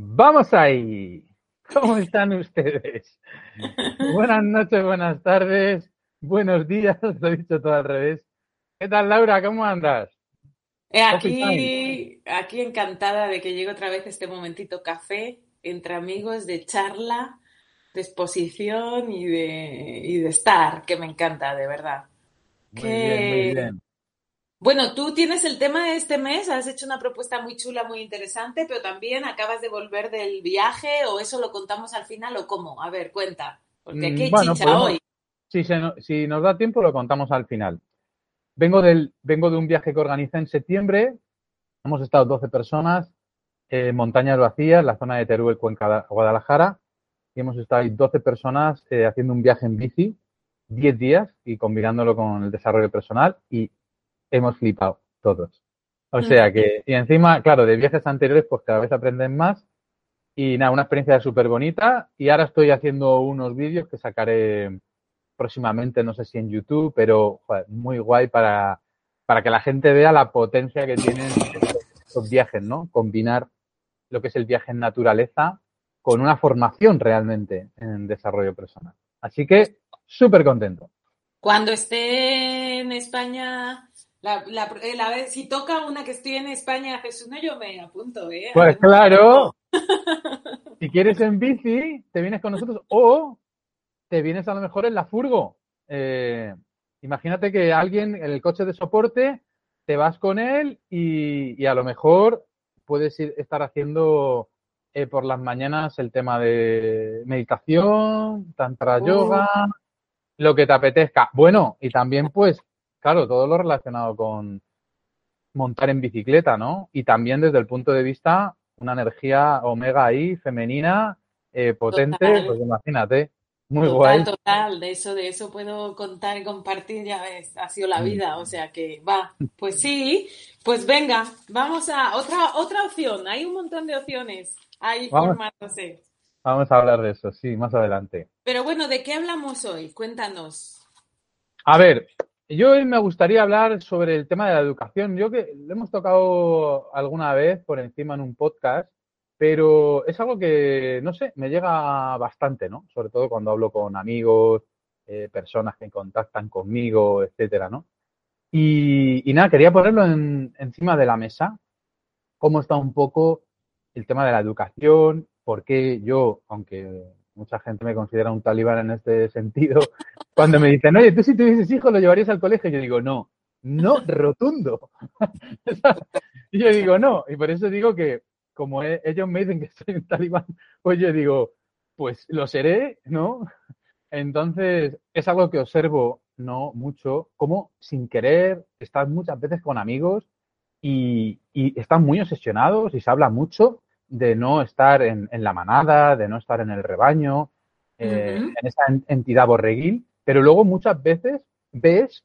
Vamos ahí. ¿Cómo están ustedes? buenas noches, buenas tardes, buenos días, lo he dicho todo al revés. ¿Qué tal, Laura? ¿Cómo andas? Eh, aquí, aquí encantada de que llegue otra vez este momentito café entre amigos de charla, de exposición y de, y de estar, que me encanta, de verdad. Muy bien, muy bien. Bueno, tú tienes el tema de este mes, has hecho una propuesta muy chula, muy interesante, pero también acabas de volver del viaje o eso lo contamos al final o cómo. A ver, cuenta, porque aquí hay Mm, bueno, chicha podemos- hoy. Si, se si nos da tiempo, lo contamos al final. Vengo, del, vengo de un viaje que organicé en septiembre. Hemos estado 12 personas en montañas vacías, la zona de Teruel, Cuenca, Guadalajara. Y hemos estado ahí 12 personas eh, haciendo un viaje en bici, 10 días y combinándolo con el desarrollo personal. Y hemos flipado todos. O sea que, y encima, claro, de viajes anteriores, pues cada vez aprenden más. Y nada, una experiencia súper bonita. Y ahora estoy haciendo unos vídeos que sacaré próximamente, no sé si en YouTube, pero joder, muy guay para, para que la gente vea la potencia que tienen estos, estos viajes, ¿no? Combinar lo que es el viaje en naturaleza con una formación realmente en desarrollo personal. Así que súper contento. Cuando esté en España, la, la- eh, la vez, si toca una que estoy en España, Jesús, no, yo me apunto, ¿eh? Pues claro, si quieres en bici, te vienes con nosotros o te vienes a lo mejor en la furgo. Eh, imagínate que alguien en el coche de soporte, te vas con él y, y a lo mejor puedes ir, estar haciendo eh, por las mañanas el tema de meditación, tantra Uh. yoga, lo que te apetezca. Bueno, y también pues, claro, todo lo relacionado con montar en bicicleta, ¿no? Y también desde el punto de vista, una energía omega ahí, femenina, eh, potente, Total. pues imagínate, muy Total, guay. total, de eso, de eso puedo contar y compartir, ya ves, ha sido la Mm. vida, o sea que va, pues sí, pues venga, vamos a otra, otra opción, hay un montón de opciones ahí Vamos. formándose. Vamos a hablar de eso, sí, más adelante. Pero bueno, ¿de qué hablamos hoy? Cuéntanos. A ver, yo hoy me gustaría hablar sobre el tema de la educación. Yo que lo hemos tocado alguna vez por encima en un podcast, pero es algo que, no sé, me llega bastante, ¿no? Sobre todo cuando hablo con amigos, eh, personas que contactan conmigo, etcétera, ¿no? Y, nada, quería ponerlo en- encima de la mesa, cómo está un poco el tema de la educación, por qué yo, aunque mucha gente me considera un talibán en este sentido, cuando me dicen, oye, tú si tuvieses hijos lo llevarías al colegio, yo digo, no, no, rotundo. y yo digo, no, y por eso digo que como e- ellos me dicen que soy un talibán, pues yo digo, pues lo seré, ¿no? Entonces, es algo que observo, ¿no? Mucho, como sin querer, estás muchas veces con amigos y, y están muy obsesionados y se habla mucho de no estar en, en la manada, de no estar en el rebaño, eh, en esa en- entidad borreguil, pero luego muchas veces ves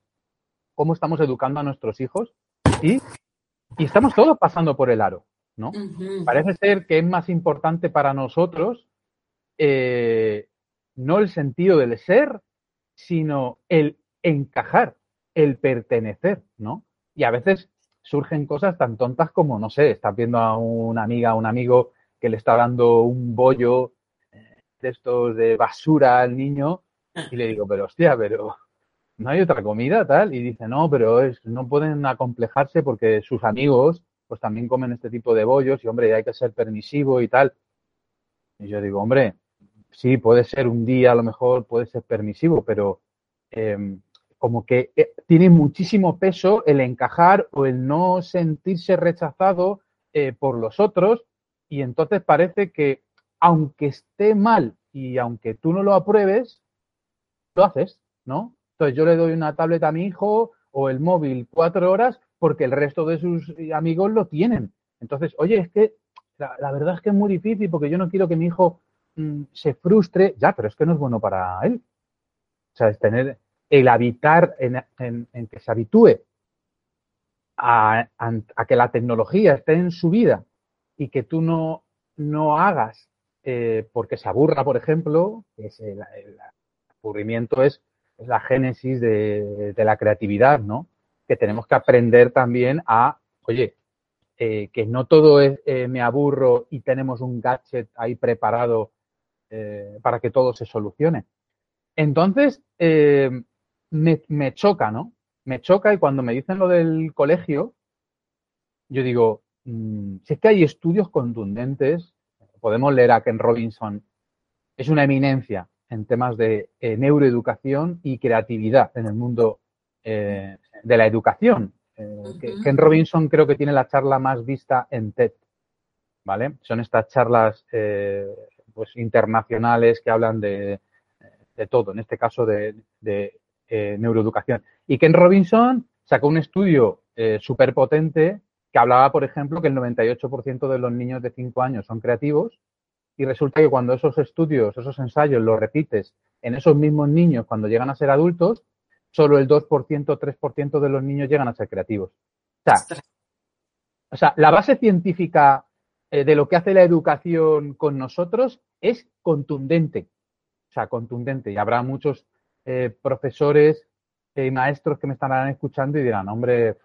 cómo estamos educando a nuestros hijos y, y estamos todos pasando por el aro, ¿no? Parece ser que es más importante para nosotros eh, no el sentido del ser, sino el encajar, el pertenecer, ¿no? Y a veces surgen cosas tan tontas como, no sé, estás viendo a una amiga, a un amigo que le está dando un bollo eh, de estos de basura al niño y le digo, pero hostia, pero no hay otra comida, tal. Y dice, no, pero es, no pueden acomplejarse porque sus amigos pues también comen este tipo de bollos y, hombre, hay que ser permisivo y tal. Y yo digo, hombre, sí, puede ser un día, a lo mejor puede ser permisivo, pero eh, como que eh, tiene muchísimo peso el encajar o el no sentirse rechazado eh, por los otros y entonces parece que aunque esté mal y aunque tú no lo apruebes, lo haces, ¿no? Entonces yo le doy una tablet a mi hijo o el móvil cuatro horas porque el resto de sus amigos lo tienen. Entonces, oye, es que la, verdad es que es muy difícil porque yo no quiero que mi hijo mm, se frustre. Ya, pero es que no es bueno para él. O sea, es tener el habitar en, que se habitúe a, que la tecnología esté en su vida y que tú no, no hagas eh, porque se aburra, por ejemplo, es el, aburrimiento es, la génesis de, la creatividad, ¿no? Que tenemos que aprender también a, oye, eh, que no todo es eh, me aburro y tenemos un gadget ahí preparado para que todo se solucione. Entonces, me, me choca, ¿no? Me choca y cuando me dicen lo del colegio, yo digo, mm, si es que hay estudios contundentes, podemos leer a Ken Robinson, es una eminencia en temas de eh, neuroeducación y creatividad en el mundo eh, de la educación. Eh, Ken Robinson creo que tiene la charla más vista en TED, ¿vale? Son estas charlas pues internacionales que hablan de, todo, en este caso de, eh, neuroeducación. Y Ken Robinson sacó un estudio eh, súper potente que hablaba, por ejemplo, que el 98% de los niños de 5 años son creativos y resulta que cuando esos estudios, esos ensayos los repites en esos mismos niños cuando llegan a ser adultos, solo el 2%, 3% de los niños llegan a ser creativos. O sea, la base científica eh, de lo que hace la educación con nosotros es contundente. O sea, contundente. Y habrá muchos eh, profesores y maestros que me estarán escuchando y dirán, hombre,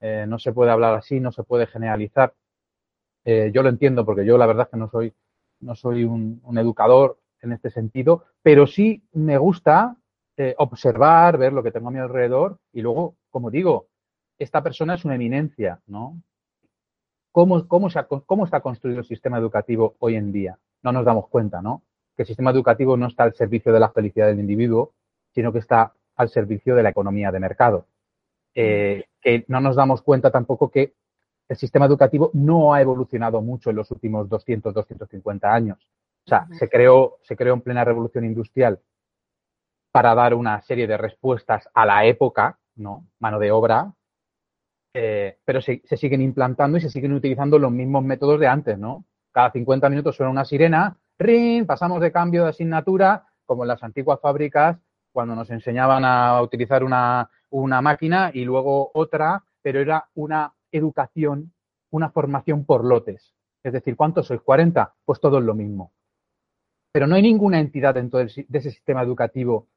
eh, no se puede hablar así, no se puede generalizar. Eh, yo lo entiendo porque yo la verdad es que no soy, no soy un, educador en este sentido, pero sí me gusta observar, ver lo que tengo a mi alrededor y luego, como digo, esta persona es una eminencia, ¿no? ¿Cómo, cómo, se ¿Cómo está construido el sistema educativo hoy en día? No nos damos cuenta, ¿no? Que el sistema educativo no está al servicio de la felicidad del individuo, sino que está al servicio de la economía de mercado. Eh, que no nos damos cuenta tampoco que el sistema educativo no ha evolucionado mucho en los últimos 200, 250 años. O sea, se creó, se creó en plena revolución industrial para dar una serie de respuestas a la época, ¿no? Mano de obra, eh, pero se, se, siguen implantando y se siguen utilizando los mismos métodos de antes, ¿no? Cada 50 minutos suena una sirena, pasamos de cambio de asignatura, como en las antiguas fábricas, cuando nos enseñaban a utilizar una, máquina y luego otra, pero era una educación, una formación por lotes. Es decir, ¿cuántos sois? ¿40? Pues todo es lo mismo. Pero no hay ninguna entidad dentro de ese sistema educativo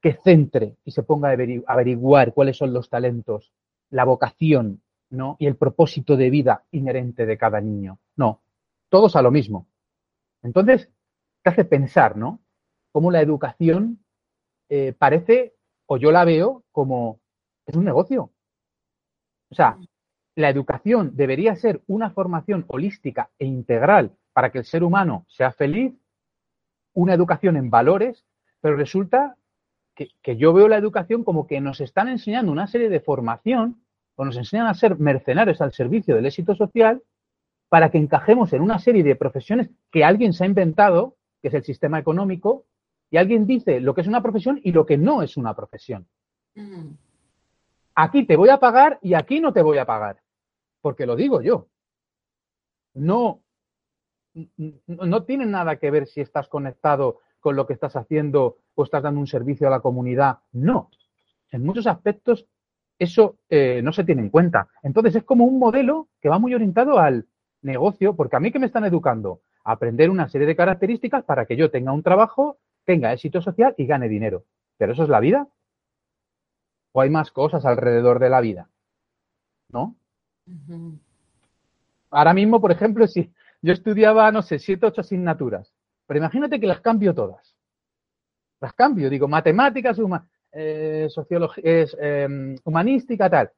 que centre y se ponga a averiguar cuáles son los talentos, la vocación, ¿no? Y el propósito de vida inherente de cada niño. No, todos a lo mismo. Entonces, te hace pensar, ¿no? Cómo la educación eh, parece, o yo la veo como, es un negocio. O sea, la educación debería ser una formación holística e integral para que el ser humano sea feliz, una educación en valores, pero resulta que, que, yo veo la educación como que nos están enseñando una serie de formación o nos enseñan a ser mercenarios al servicio del éxito social para que encajemos en una serie de profesiones que alguien se ha inventado, que es el sistema económico, y alguien dice lo que es una profesión y lo que no es una profesión. Mm. Aquí te voy a pagar y aquí no te voy a pagar, porque lo digo yo. No, no tiene nada que ver si estás conectado con lo que estás haciendo o estás dando un servicio a la comunidad. No. En muchos aspectos eso eh, no se tiene en cuenta. Entonces es como un modelo que va muy orientado al negocio, porque a mí que me están educando a aprender una serie de características para que yo tenga un trabajo, tenga éxito social y gane dinero. ¿Pero eso es la vida? ¿O hay más cosas alrededor de la vida? ¿No? Ahora mismo, por ejemplo, si yo estudiaba, no sé, siete, ocho asignaturas, pero imagínate que las cambio todas. Las cambio, digo, matemáticas, eh, sociología, em, humanística, tal.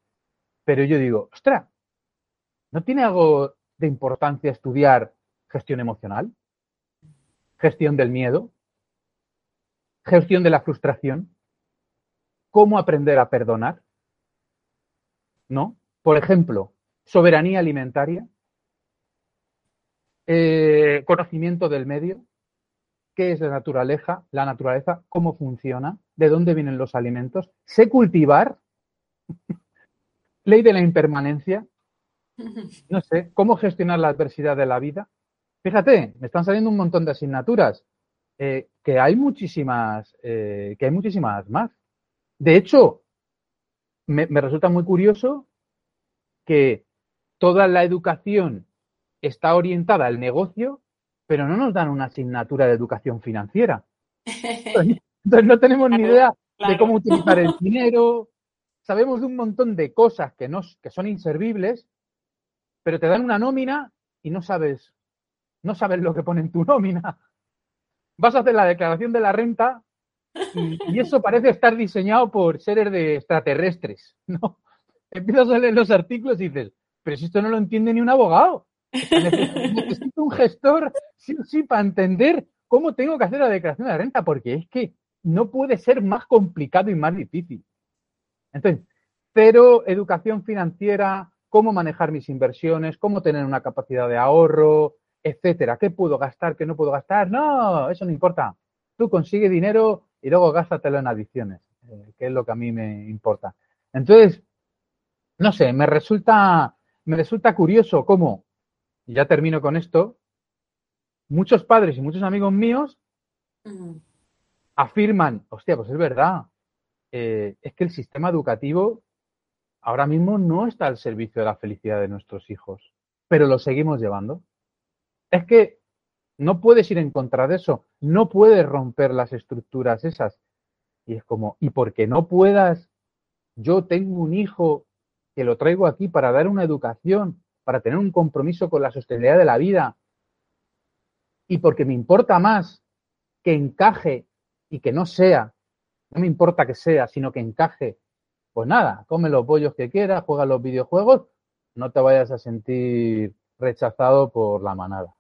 Pero yo digo, ostras, ¿no tiene algo de importancia estudiar gestión emocional, gestión del miedo, gestión de la frustración, cómo aprender a perdonar, ¿no? Por ejemplo, soberanía alimentaria, eh, conocimiento del medio, qué es la naturaleza, la naturaleza, cómo funciona, de dónde vienen los alimentos, sé cultivar, ley de la impermanencia, no sé, cómo gestionar la adversidad de la vida. Fíjate, me están saliendo un montón de asignaturas, eh, que hay muchísimas, eh, que hay muchísimas más. De hecho, me, me resulta muy curioso que toda la educación está orientada al negocio, pero no nos dan una asignatura de educación financiera. Entonces no tenemos ni idea de cómo utilizar el dinero. Sabemos de un montón de cosas que, no, que son inservibles, pero te dan una nómina y no sabes, no sabes lo que pone en tu nómina. Vas a hacer la declaración de la renta y, eso parece estar diseñado por seres de extraterrestres, ¿no? Empiezas a leer los artículos y dices, pero si esto no lo entiende ni un abogado. Necesito un gestor, sí sí, para entender cómo tengo que hacer la declaración de la renta, porque es que no puede ser más complicado y más difícil. Entonces, cero educación financiera, cómo manejar mis inversiones, cómo tener una capacidad de ahorro, etcétera. ¿Qué puedo gastar? ¿Qué no puedo gastar? No, eso no importa. Tú consigue dinero y luego gástatelo en adicciones, eh, que es lo que a mí me importa. Entonces, no sé, me resulta, me resulta curioso cómo, y ya termino con esto, muchos padres y muchos amigos míos afirman, hostia, pues es verdad, eh, es que el sistema educativo ahora mismo no está al servicio de la felicidad de nuestros hijos, pero lo seguimos llevando. Es que no puedes ir en contra de eso, no puedes romper las estructuras esas. Y es como, y porque no puedas, yo tengo un hijo que lo traigo aquí para dar una educación, para tener un compromiso con la sostenibilidad de la vida, y porque me importa más que encaje y que no sea, no me importa que sea, sino que encaje, pues nada, come los bollos que quieras, juega los videojuegos, no te vayas a sentir rechazado por la manada.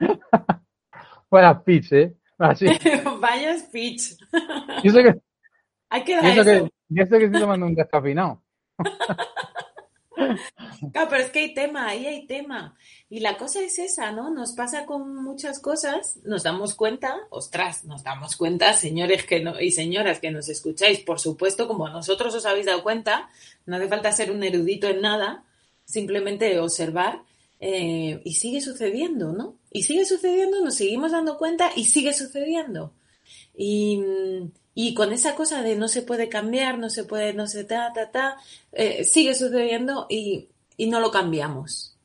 Vaya pitch, ¿eh? Así. Vaya speech. Y eso que, Hay que y dar eso eso. que, y eso que estoy tomando un descafeinado. Claro, pero es que hay tema, ahí hay tema. Y la cosa es esa, ¿no? Nos pasa con muchas cosas, nos damos cuenta, ostras, nos damos cuenta, señores que no, y señoras que nos escucháis, por supuesto, como nosotros os habéis dado cuenta, no hace falta ser un erudito en nada, simplemente observar, eh, y sigue sucediendo, ¿no? Y sigue sucediendo, nos seguimos dando cuenta y sigue sucediendo. Y, y con esa cosa de no se puede cambiar, no se puede, no se ta, ta, ta, eh, sigue sucediendo y, y no lo cambiamos.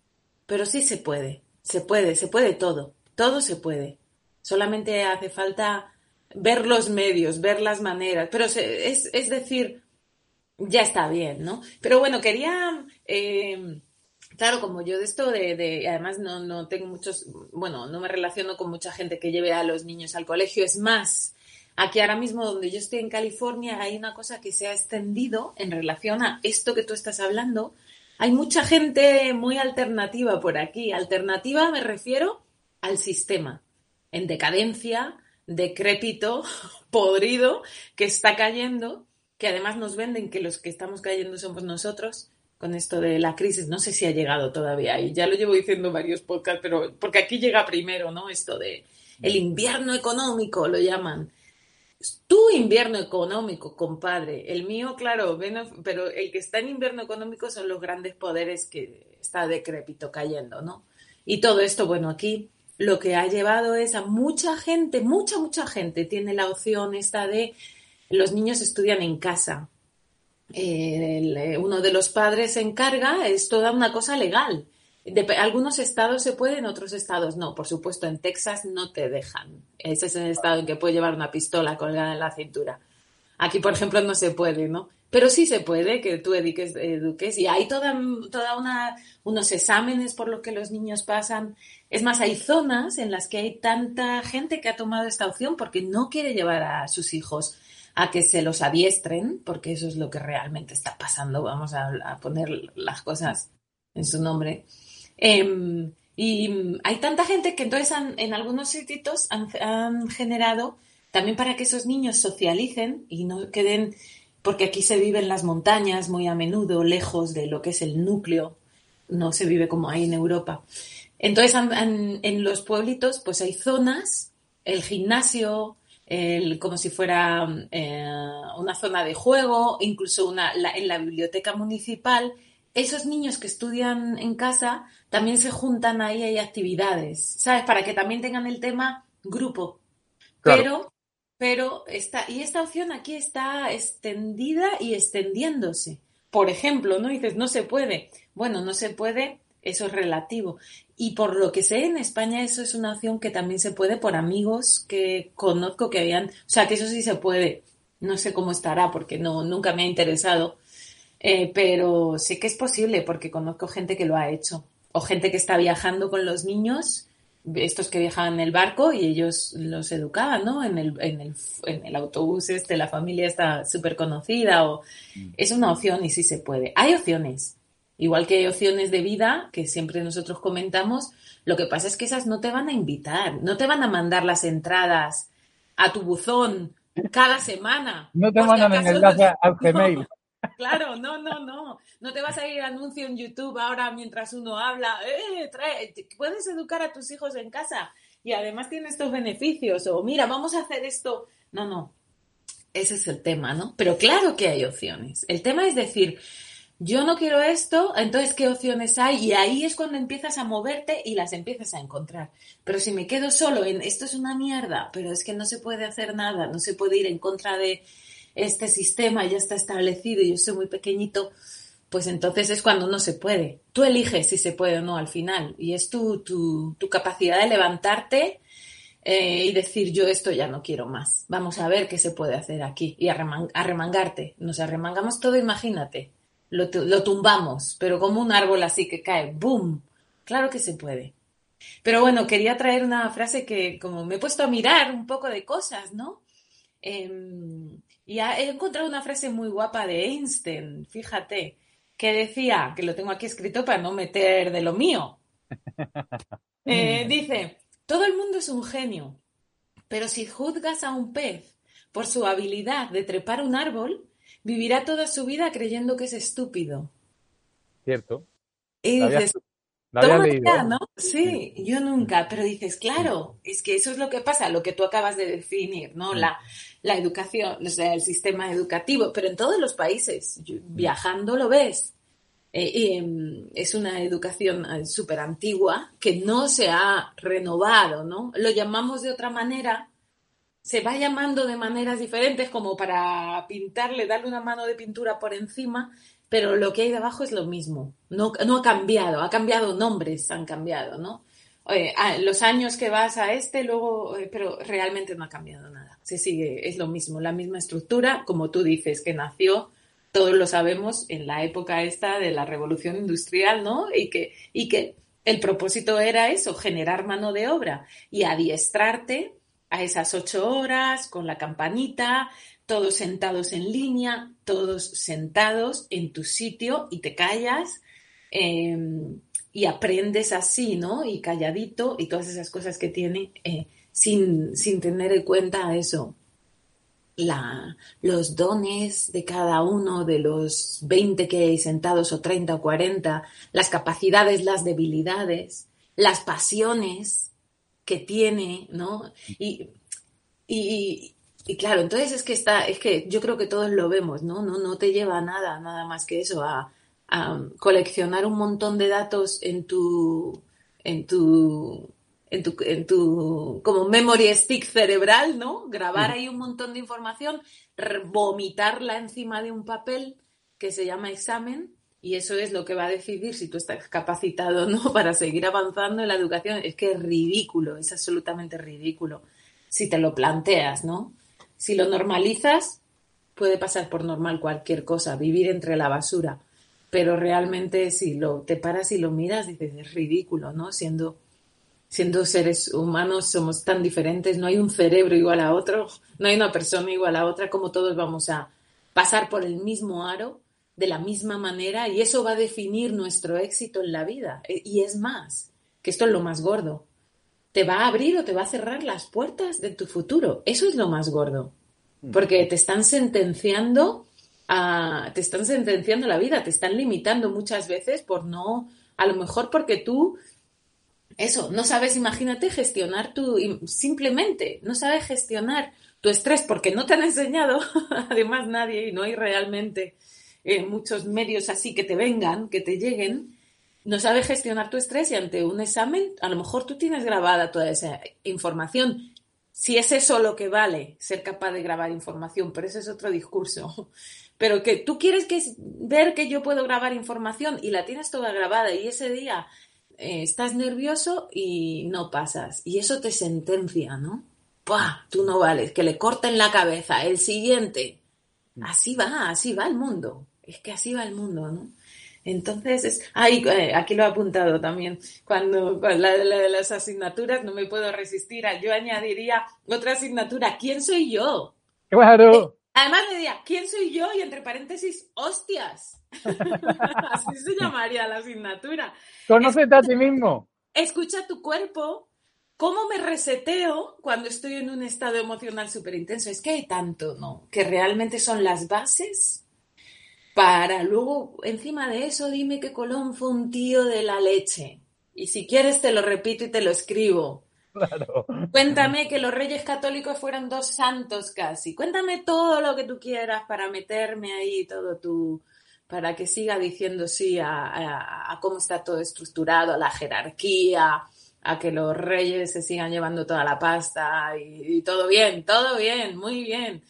Pero sí se puede, se puede, se puede todo, todo se puede. Solamente hace falta ver los medios, ver las maneras, pero se- es, es decir, ya está bien, ¿no? Pero bueno, quería, eh, claro, como yo de esto de, de- además no, no tengo muchos, bueno, no me relaciono con mucha gente que lleve a los niños al colegio, es más, aquí ahora mismo donde yo estoy en California hay una cosa que se ha extendido en relación a esto que tú estás hablando. Hay mucha gente muy alternativa por aquí. Alternativa me refiero al sistema, en decadencia, decrépito, podrido, que está cayendo, que además nos venden que los que estamos cayendo somos nosotros con esto de la crisis. No sé si ha llegado todavía y ya lo llevo diciendo en varios podcasts, pero porque aquí llega primero, ¿no? Esto de el invierno económico lo llaman. Tu invierno económico, compadre. El mío, claro, pero el que está en invierno económico son los grandes poderes que está decrépito cayendo, ¿no? Y todo esto, bueno, aquí lo que ha llevado es a mucha gente, mucha, mucha gente tiene la opción esta de los niños estudian en casa. Eh, eh, uno de los padres se encarga, es toda una cosa legal. Algunos estados se puede, en otros estados no. Por supuesto, en Texas no te dejan. Ese es el estado en que puedes llevar una pistola colgada en la cintura. Aquí, por ejemplo, no se puede, ¿no? Pero sí se puede que tú eduques, eduques y hay toda, toda una, unos exámenes por los que los niños pasan. Es más, hay zonas en las que hay tanta gente que ha tomado esta opción porque no quiere llevar a sus hijos a que se los adiestren, porque eso es lo que realmente está pasando. Vamos a poner las cosas en su nombre. Eh, y hay tanta gente que entonces en algunos sitios han, generado también para que esos niños socialicen y no queden, porque aquí se vive en las montañas muy a menudo, lejos de lo que es el núcleo, no se vive como hay en Europa. Entonces en los pueblitos pues hay zonas, el gimnasio, el, como si fuera eh, una zona de juego, incluso una, la- en la biblioteca municipal esos niños que estudian en casa también se juntan ahí, hay actividades, ¿sabes? Para que también tengan el tema grupo. Pero, pero esta, y esta opción aquí está extendida y extendiéndose. Por ejemplo, ¿no? Dices, no se puede. Bueno, no se puede, eso es relativo. Y por lo que sé, en España eso es una opción que también se puede por amigos que conozco que habían, o sea, que eso sí se puede. No sé cómo estará porque no, nunca me ha interesado eh, pero sé que es posible porque conozco gente que lo ha hecho. O gente que está viajando con los niños, estos que viajaban en el barco y ellos los educaban, ¿no? En el, en el, en el autobús este, la familia está súper conocida. O... Mm. Es una opción y sí se puede. Hay opciones. Igual que hay opciones de vida que siempre nosotros comentamos, lo que pasa es que esas no te van a invitar, no te van a mandar las entradas a tu buzón cada semana. No te mandan en enlace al Gmail. Claro, no, no, no. No te vas a ir anuncio en YouTube ahora mientras uno habla. Eh, puedes educar a tus hijos en casa y además tiene estos beneficios. O mira, vamos a hacer esto. No, no. Ese es el tema, ¿no? Pero claro que hay opciones. El tema es decir, yo no quiero esto, entonces qué opciones hay y ahí es cuando empiezas a moverte y las empiezas a encontrar. Pero si me quedo solo en esto es una mierda, pero es que no se puede hacer nada, no se puede ir en contra de este sistema ya está establecido y yo soy muy pequeñito, pues entonces es cuando no se puede. Tú eliges si se puede o no al final y es tu, tu, capacidad de levantarte eh, y decir yo esto ya no quiero más. Vamos a ver qué se puede hacer aquí y arremangarte. Nos arremangamos todo, imagínate. Lo, lo tumbamos, pero como un árbol así que cae, ¡boom! Claro que se puede. Pero bueno, quería traer una frase que como me he puesto a mirar un poco de cosas, ¿no? Em, y he encontrado una frase muy guapa de Einstein, fíjate, que decía, que lo tengo aquí escrito para no meter de lo mío. Eh, dice, todo el mundo es un genio, pero si juzgas a un pez por su habilidad de trepar un árbol, vivirá toda su vida creyendo que es estúpido. Cierto. Y dices, ¿no? Sí, yo nunca, pero dices, claro, es que eso es lo que pasa, lo que tú acabas de definir, ¿no? La, la educación, o sea, el sistema educativo, pero en todos los países, viajando lo ves. Eh, em, es una educación eh, súper antigua que no se ha renovado, ¿no? Lo llamamos de otra manera, se va llamando de maneras diferentes como para pintarle, darle una mano de pintura por encima, pero lo que hay debajo es lo mismo. No, no ha cambiado, ha cambiado nombres, han cambiado, ¿no? Ah, los años que vas a este, luego, eh, pero realmente no ha cambiado nada. Se sigue, es lo mismo, la misma estructura, como tú dices, que nació, todos lo sabemos, en la época esta de la revolución industrial, ¿no? Y que, y que el propósito era eso, generar mano de obra y adiestrarte a esas ocho horas con la campanita, todos sentados en línea, todos sentados en tu sitio y te callas em, y aprendes así, ¿no? Y calladito y todas esas cosas que tiene eh, sin, sin, tener en cuenta eso. La, los dones de cada uno de los 20 que hay sentados o 30 o 40, las capacidades, las debilidades, las pasiones que tiene, ¿no? Y, y, y claro, entonces es que está, es que yo creo que todos lo vemos, ¿no? No, no te lleva a nada, nada más que eso, a, coleccionar un montón de datos en tu, en tu, en tu, en tu, como memory stick cerebral, ¿no? Grabar ahí un montón de información, vomitarla encima de un papel que se llama examen y eso es lo que va a decidir si tú estás capacitado o no para seguir avanzando en la educación. Es que es ridículo, es absolutamente ridículo si te lo planteas, ¿no? Si lo normalizas, puede pasar por normal cualquier cosa, vivir entre la basura. Pero realmente si lo te paras y lo miras, dices, es ridículo, ¿no? Siendo, siendo seres humanos somos tan diferentes, no hay un cerebro igual a otro, no hay una persona igual a otra, como todos vamos a pasar por el mismo aro de la misma manera y eso va a definir nuestro éxito en la vida. E, y es más, que esto es lo más gordo te va a abrir o te va a cerrar las puertas de tu futuro. Eso es lo más gordo. Mm. Porque te están sentenciando a, te están sentenciando la vida, te están limitando muchas veces por no, a lo mejor porque tú, eso, no sabes, imagínate, gestionar tu, simplemente, no sabes gestionar tu estrés porque no te han enseñado, además nadie, y no hay realmente eh, muchos medios así que te vengan, que te lleguen, no sabes gestionar tu estrés y ante un examen, a lo mejor tú tienes grabada toda esa información. Si es eso lo que vale, ser capaz de grabar información, pero ese es otro discurso. Pero que tú quieres que, ver que yo puedo grabar información y la tienes toda grabada y ese día eh, estás nervioso y no pasas. Y eso te sentencia, ¿no? ¡Pah! Tú no vales, que le corten la cabeza. El siguiente. Así va, así va el mundo. Es que así va el mundo, ¿no? Entonces, es, ay, eh, aquí lo he apuntado también, cuando, la, de las asignaturas no me puedo resistir, a, yo añadiría otra asignatura, ¿quién soy yo? Claro. Eh, además le diría, ¿quién soy yo? Y entre paréntesis, hostias. Así se llamaría la asignatura. Conócete a ti mismo. Escucha tu cuerpo. ¿Cómo me reseteo cuando estoy en un estado emocional súper intenso? Es que hay tanto, ¿no? Que realmente son las bases para luego, encima de eso, dime que Colón fue un tío de la leche. Y si quieres te lo repito y te lo escribo. Claro. Cuéntame que los reyes católicos fueron dos santos casi. Cuéntame todo lo que tú quieras para meterme ahí todo tu, para que siga diciendo sí a, cómo está todo estructurado, a la jerarquía, a que los reyes se sigan llevando toda la pasta y todo bien, todo bien, muy bien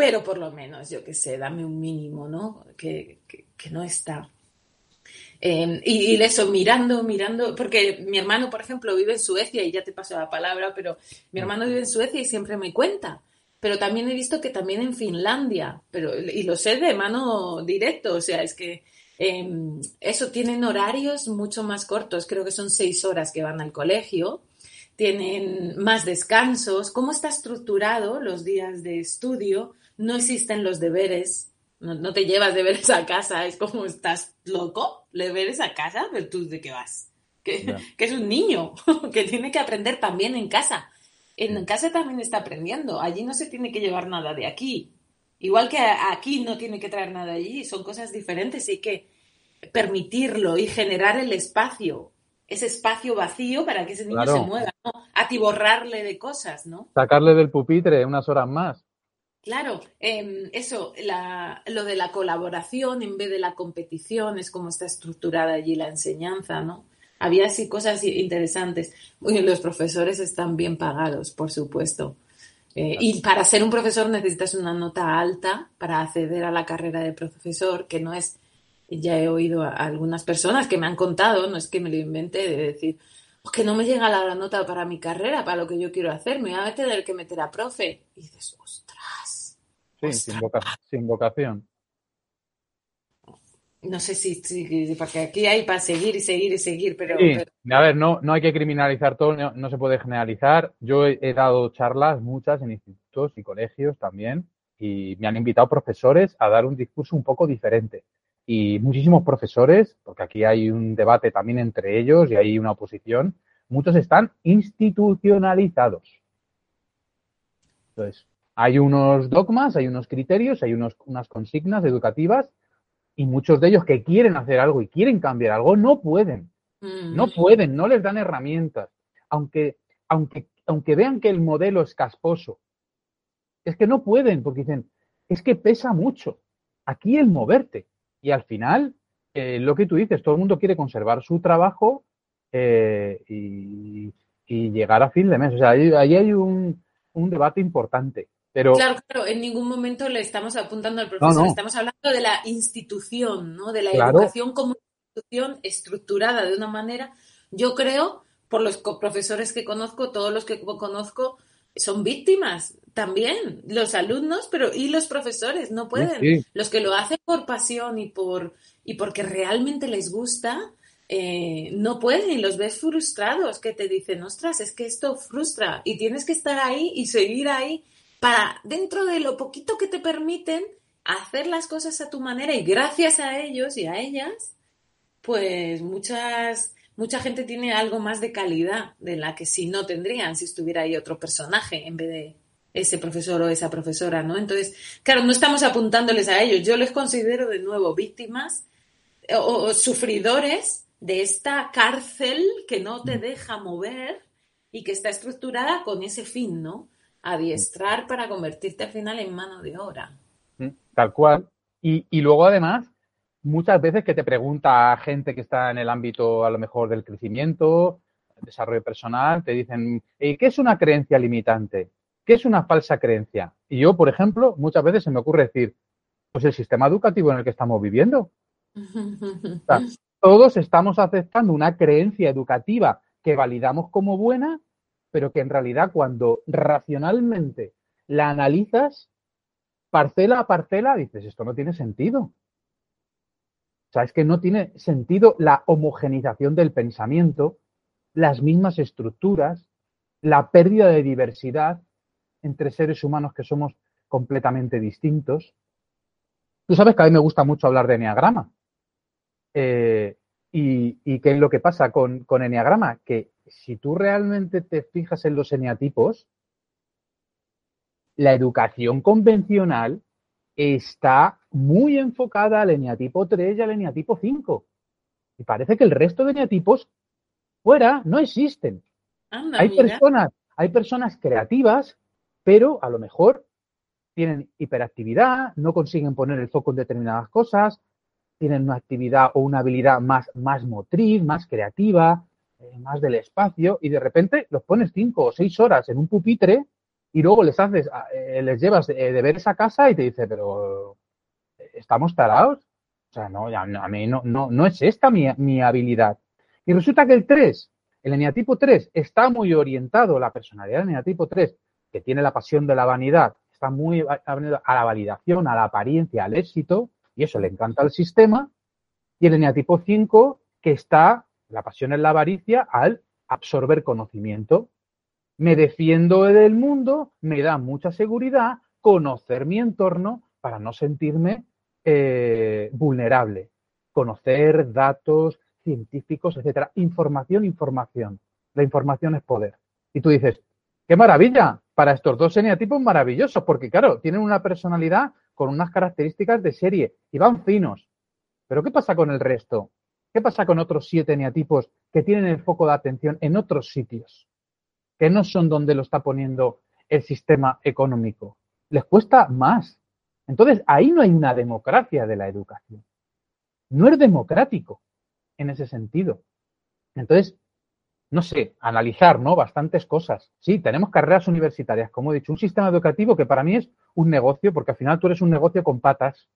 pero por lo menos, yo qué sé, dame un mínimo, ¿no? Que, no está. Em, y, eso, mirando, mirando, porque mi hermano, por ejemplo, vive en Suecia y ya te paso la palabra, pero mi hermano vive en Suecia y siempre me cuenta. Pero también he visto que también en Finlandia, pero, y lo sé de mano directo, o sea, es que em, eso tienen horarios mucho más cortos, creo que son seis horas que van al colegio, tienen más descansos, cómo está estructurado los días de estudio, no existen los deberes, no, te llevas deberes a casa, es como, ¿estás loco? ¿Deberes a casa? ¿Pero tú de qué vas? Que, es un niño, que tiene que aprender también en casa. En casa también está aprendiendo, allí no se tiene que llevar nada de aquí. Igual que aquí no tiene que traer nada de allí, son cosas diferentes y hay que permitirlo y generar el espacio, ese espacio vacío para que ese niño se mueva, ¿no? Atiborrarle de cosas, ¿no? Sacarle del pupitre unas horas más. Claro, em, eso, lo de la colaboración en vez de la competición es como está estructurada allí la enseñanza, ¿no? Había así cosas interesantes. los profesores están bien pagados, por supuesto. Eh, y para ser un profesor necesitas una nota alta para acceder a la carrera de profesor, que no es, ya he oído a algunas personas que me han contado, no es que me lo inventé, de decir, oh, que no me llega la nota para mi carrera, para lo que yo quiero hacer, me voy a tener que meter a profe. Y dices, Sí, sin, vocación. No sé si, porque aquí hay para seguir y seguir y seguir, pero... A ver, no, no hay que criminalizar todo, no, se puede generalizar. Yo he, dado charlas, muchas, en institutos y colegios también, y me han invitado profesores a dar un discurso un poco diferente. Y muchísimos profesores, porque aquí hay un debate también entre ellos y hay una oposición, muchos están institucionalizados. Entonces, hay unos dogmas, hay unos criterios, hay unos, unas consignas educativas y muchos de ellos que quieren hacer algo y quieren cambiar algo no pueden. No pueden, no les dan herramientas. Aunque, aunque, aunque vean que el modelo es casposo, es que no pueden porque dicen, es que pesa mucho. Aquí el moverte. Y al final, eh, lo que tú dices, todo el mundo quiere conservar su trabajo eh, y, llegar a fin de mes. O sea, ahí, hay un, un debate importante. Claro, claro, en ningún momento le estamos apuntando al profesor, estamos hablando de la institución, ¿no? De la educación como institución estructurada de una manera. Yo creo, por los profesores que conozco, todos los que conozco son víctimas también, los alumnos, pero y los profesores no pueden. Los que lo hacen por pasión y por y porque realmente les gusta, eh, no pueden y los ves frustrados que te dicen, ostras, es que esto frustra y tienes que estar ahí y seguir ahí para, dentro de lo poquito que te permiten, hacer las cosas a tu manera y gracias a ellos y a ellas, pues muchas, mucha gente tiene algo más de calidad de la que si no tendrían si estuviera ahí otro personaje en vez de ese profesor o esa profesora, ¿no? Entonces, claro, no estamos apuntándoles a ellos. Yo les considero de nuevo víctimas o sufridores de esta cárcel que no te mm. deja mover y que está estructurada con ese fin, ¿no? Adiestrar para convertirte al final en mano de obra. Mm, tal cual. Y, y luego, además, muchas veces que te pregunta gente que está en el ámbito a lo mejor del crecimiento, desarrollo personal, te dicen, ¿qué es una creencia limitante? ¿Qué es una falsa creencia? Y yo, por ejemplo, muchas veces se me ocurre decir, pues el sistema educativo en el que estamos viviendo. O sea, todos estamos aceptando una creencia educativa que validamos como buena, pero que en realidad cuando racionalmente la analizas, parcela a parcela, dices, esto no tiene sentido. O sea, es que no tiene sentido la homogenización del pensamiento, las mismas estructuras, la pérdida de diversidad entre seres humanos que somos completamente distintos. Tú sabes que a mí me gusta mucho hablar de enneagrama. Eh, y, qué es lo que pasa con, con enneagrama? Que si tú realmente te fijas en los eneatipos, la educación convencional está muy enfocada al eneatipo 3 y al eneatipo 5. Y parece que el resto de eneatipos fuera no existen. hay personas, hay personas creativas, pero a lo mejor tienen hiperactividad, no consiguen poner el foco en determinadas cosas, tienen una actividad o una habilidad más, más motriz, más creativa, eh, más del espacio, y de repente los pones cinco o seis horas en un pupitre y luego les haces, eh, les llevas de, ver esa casa y te dice, pero ¿estamos tarados? O sea, no, a mí no, no, no es esta mi, mi habilidad. Y resulta que el 3, el eneatipo 3, está muy orientado, la personalidad del eneatipo 3, que tiene la pasión de la vanidad, está muy a la validación, a la apariencia, al éxito, y eso le encanta al sistema. Y el eneatipo 5, que está, la pasión en la avaricia, al absorber conocimiento. Me defiendo del mundo, me da mucha seguridad conocer mi entorno para no sentirme eh, vulnerable. Conocer datos, científicos, etcétera. Información, información. La información es poder. Y tú dices, qué maravilla, para estos dos eneatipos maravillosos, porque claro, tienen una personalidad con unas características de serie y van finos. Pero ¿qué pasa con el resto? ¿Qué pasa con otros siete eneatipos que tienen el foco de atención en otros sitios, que no son donde lo está poniendo el sistema económico? Les cuesta más. Entonces, ahí no hay una democracia de la educación. No es democrático en ese sentido. Entonces, no sé, analizar, ¿no? Bastantes cosas. Sí, tenemos carreras universitarias, como he dicho, un sistema educativo que para mí es un negocio, porque al final tú eres un negocio con patas.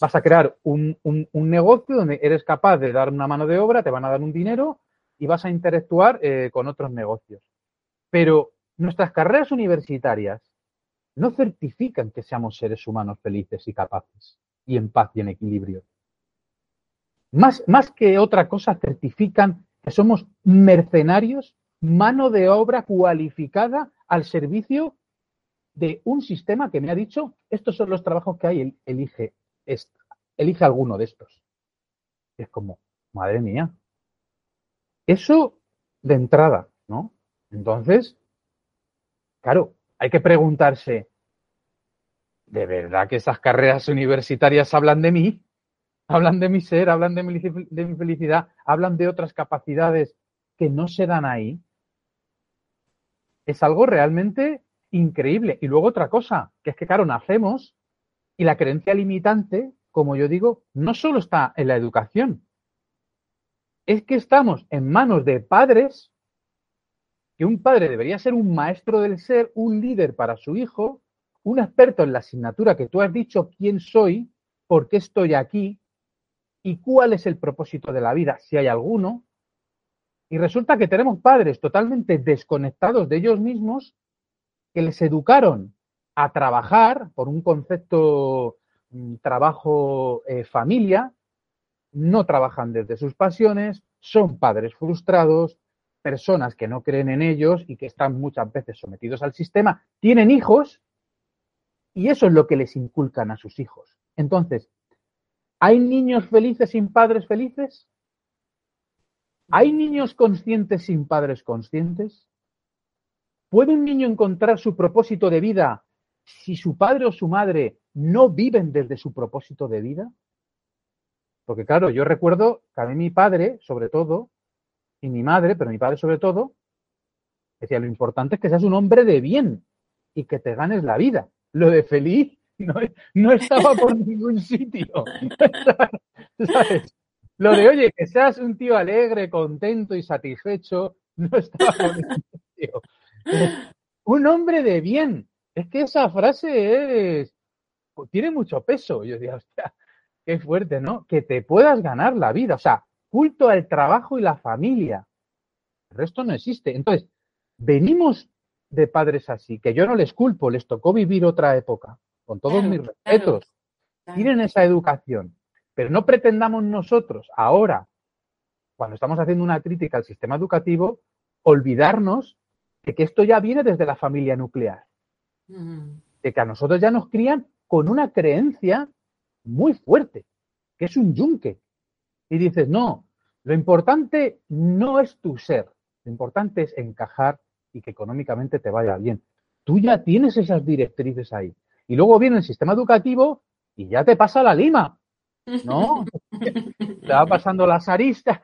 Vas a crear un, negocio donde eres capaz de dar una mano de obra, te van a dar un dinero y vas a interactuar eh, con otros negocios. Pero nuestras carreras universitarias no certifican que seamos seres humanos felices y capaces y en paz y en equilibrio. Más, más que otra cosa, certifican que somos mercenarios, mano de obra cualificada al servicio de un sistema que me ha dicho, estos son los trabajos que hay, elige, elige alguno de estos. es como, madre mía. Eso de entrada, ¿no? Entonces, claro, hay que preguntarse, ¿de verdad que esas carreras universitarias hablan de mí? Hablan de mi ser, hablan de mi, felicidad, hablan de otras capacidades que no se dan ahí, es algo realmente increíble. Y luego otra cosa, que es que, claro, nacemos y la creencia limitante, como yo digo, no solo está en la educación, es que estamos en manos de padres, que un padre debería ser un maestro del ser, un líder para su hijo, un experto en la asignatura que tú has dicho quién soy, por qué estoy aquí, y cuál es el propósito de la vida, si hay alguno. Y resulta que tenemos padres totalmente desconectados de ellos mismos que les educaron a trabajar por un concepto mm, trabajo eh, familia, no trabajan desde sus pasiones, son padres frustrados, personas que no creen en ellos y que están muchas veces sometidos al sistema, tienen hijos y eso es lo que les inculcan a sus hijos. Entonces, ¿Hay niños felices sin padres felices? ¿Hay niños conscientes sin padres conscientes? ¿Puede un niño encontrar su propósito de vida si su padre o su madre no viven desde su propósito de vida? Porque claro, yo recuerdo que a mí mi padre, sobre todo, y mi madre, pero mi padre sobre todo, decía, lo importante es que seas un hombre de bien y que te ganes la vida. Lo de feliz no, estaba por ningún sitio. ¿Sabes? Lo de, oye, que seas un tío alegre, contento y satisfecho, no estaba por ningún sitio. Un hombre de bien. Es que esa frase es, pues, tiene mucho peso. Yo digo, hostia, qué fuerte, ¿no? Que te puedas ganar la vida. O sea, culto al trabajo y la familia. El resto no existe. Entonces, venimos de padres así, que yo no les culpo, les tocó vivir otra época, con todos mis respetos. Tienen esa educación, pero no pretendamos nosotros ahora, cuando estamos haciendo una crítica al sistema educativo, olvidarnos de que esto ya viene desde la familia nuclear. De que a nosotros ya nos crían con una creencia muy fuerte, que es un yunque. Y dices, no, lo importante no es tu ser, lo importante es encajar y que económicamente te vaya bien. Tú ya tienes esas directrices ahí. Y luego viene el sistema educativo y ya te pasa la lima. ¿No? te va pasando las aristas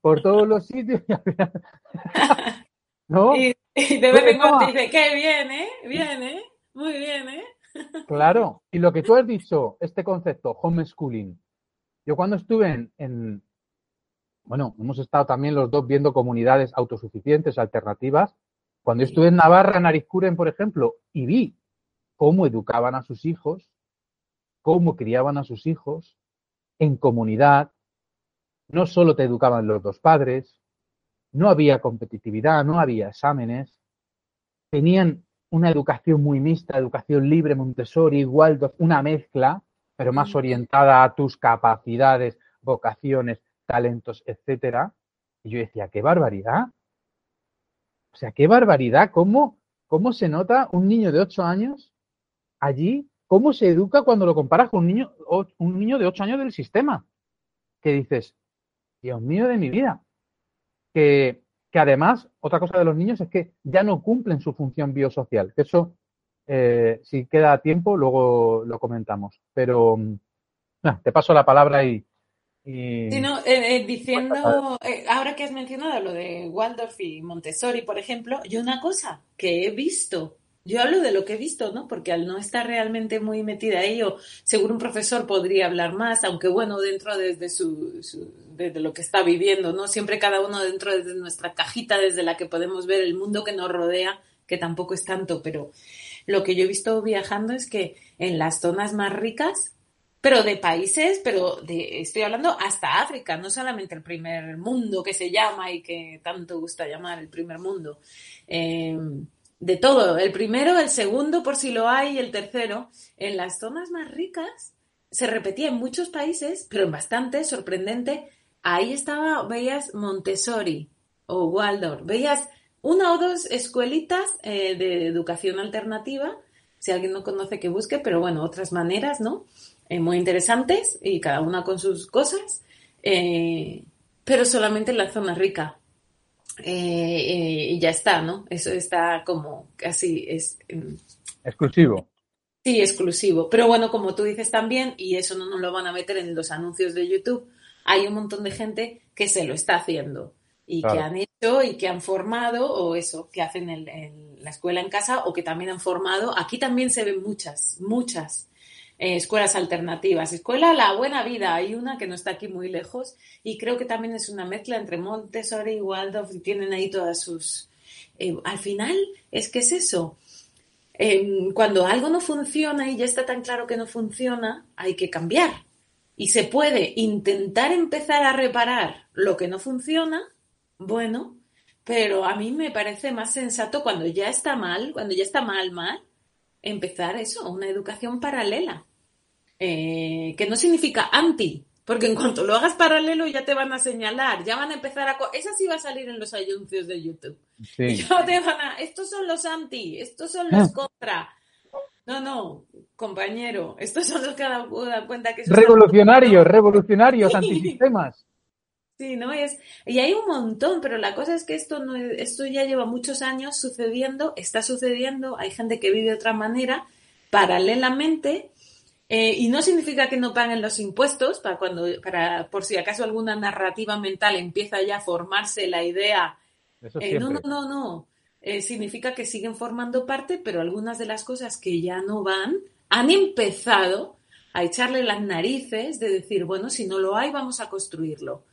por todos los sitios. ¿No? Y, de vez en cuando dice, qué bien, ¿eh? Bien, ¿eh? Muy bien, ¿eh? Claro. Y lo que tú has dicho, este concepto, homeschooling. Yo cuando estuve en, bueno, hemos estado también los dos viendo comunidades autosuficientes, alternativas. Cuando yo estuve en Navarra, en Arizcuren, por ejemplo, y vi cómo educaban a sus hijos, cómo criaban a sus hijos en comunidad, no solo te educaban los dos padres, no había competitividad, no había exámenes, tenían una educación muy mixta, educación libre, Montessori, Waldorf, una mezcla, pero más orientada a tus capacidades, vocaciones, talentos, etcétera. Y yo decía, qué barbaridad. O sea, qué barbaridad, cómo, cómo se nota un niño de ocho años allí, cómo se educa cuando lo comparas con un niño, un niño de ocho años del sistema. Que dices, Dios mío de mi vida. Que, que además, otra cosa de los niños es que ya no cumplen su función biosocial. Eso, eh, si queda tiempo, luego lo comentamos. Pero te paso la palabra y, Sí, no, eh, eh, diciendo, eh, ahora que has mencionado lo de Waldorf y Montessori, por ejemplo, yo una cosa que he visto, yo hablo de lo que he visto, ¿no? Porque al no estar realmente muy metida ahí, o seguro un profesor podría hablar más, aunque bueno, dentro desde su, desde lo que está viviendo, ¿no? Siempre cada uno dentro de nuestra cajita desde la que podemos ver el mundo que nos rodea, que tampoco es tanto, pero lo que yo he visto viajando es que en las zonas más ricas pero de países, pero de, estoy hablando hasta África, no solamente el primer mundo que se llama y que tanto gusta llamar el primer mundo. Em, de todo, el primero, el segundo, por si lo hay, y el tercero, en las zonas más ricas, se repetía en muchos países, pero en bastantes, sorprendente, ahí estaba, veías Montessori o Waldorf, veías una o dos escuelitas eh, de educación alternativa, si alguien no conoce que busque, pero bueno, otras maneras, ¿no? Eh, muy interesantes y cada una con sus cosas, eh, pero solamente en la zona rica. Eh, y ya está, ¿no? Eso está como casi es em, exclusivo. Sí, exclusivo. Pero bueno, como tú dices también, y eso no nos lo van a meter en los anuncios de YouTube, hay un montón de gente que se lo está haciendo y que han hecho y que han formado o eso, que hacen en la escuela en casa o que también han formado. Aquí también se ven muchas, muchas eh, escuelas alternativas. Escuela La Buena Vida, hay una que no está aquí muy lejos y creo que también es una mezcla entre Montessori y Waldorf y tienen ahí todas sus... Eh, al final es que es eso. Em, cuando algo no funciona y ya está tan claro que no funciona, hay que cambiar. Y se puede intentar empezar a reparar lo que no funciona, bueno, pero a mí me parece más sensato cuando ya está mal, cuando ya está mal, mal, empezar eso, una educación paralela. Eh, que no significa anti, porque en cuanto lo hagas paralelo ya te van a señalar, ya van a empezar a... Esa sí va a salir en los anuncios de YouTube. Ya te van a... Estos son los anti, estos son los ah. contra. No, no, compañero, estos son los que dan cuenta que... Revolucionarios, revolucionarios, antisistemas. Sí, ¿no? Es, y hay un montón, pero la cosa es que esto, no, esto ya lleva muchos años sucediendo, está sucediendo, hay gente que vive de otra manera, paralelamente, eh, y no significa que no paguen los impuestos, para cuando, para, por si acaso alguna narrativa mental empieza ya a formarse la idea. Eh, no, no, no, no. Eh, significa que siguen formando parte, pero algunas de las cosas que ya no van, han empezado a echarle las narices de decir, bueno, si no lo hay, vamos a construirlo.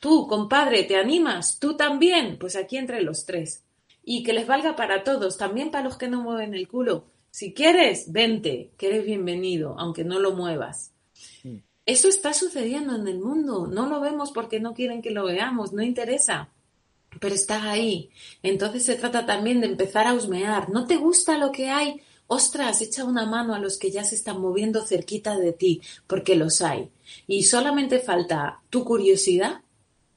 Tú, compadre, ¿te animas? ¿Tú también? Pues aquí entre los tres. Y que les valga para todos, también para los que no mueven el culo. Si quieres, vente, que eres bienvenido, aunque no lo muevas. Eso está sucediendo en el mundo. No lo vemos porque no quieren que lo veamos, no interesa. Pero está ahí. Entonces se trata también de empezar a husmear. ¿No te gusta lo que hay? Ostras, echa una mano a los que ya se están moviendo cerquita de ti, porque los hay. Y solamente falta tu curiosidad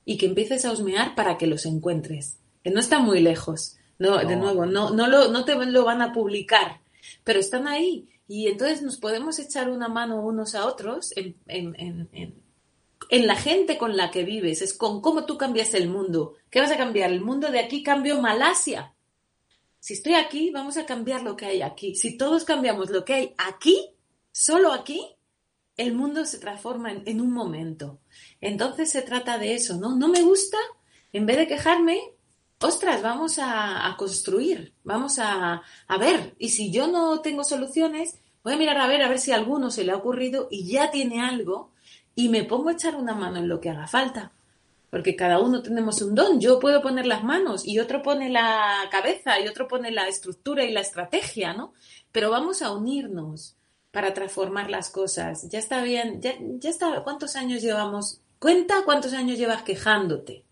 y que empieces a husmear para que los encuentres. Que no están muy lejos. No, de nuevo, no, no, lo, no te lo van a publicar, pero están ahí. Y entonces nos podemos echar una mano unos a otros en, en, en, en, la gente con la que vives, es con cómo tú cambias el mundo. ¿Qué vas a cambiar? El mundo de aquí cambio Malasia. Si estoy aquí, vamos a cambiar lo que hay aquí. Si todos cambiamos lo que hay aquí, solo aquí, el mundo se transforma en, un momento. Entonces se trata de eso, ¿no? No me gusta, en vez de quejarme, ostras, vamos a, construir, vamos a, a, ver. Y si yo no tengo soluciones, voy a mirar a ver, a ver si a alguno se le ha ocurrido y ya tiene algo y me pongo a echar una mano en lo que haga falta. Porque cada uno tenemos un don. Yo puedo poner las manos y otro pone la cabeza y otro pone la estructura y la estrategia, ¿no? Pero vamos a unirnos para transformar las cosas. Ya está bien, ya, ya está. ¿Cuántos años llevamos? Cuenta cuántos años llevas quejándote.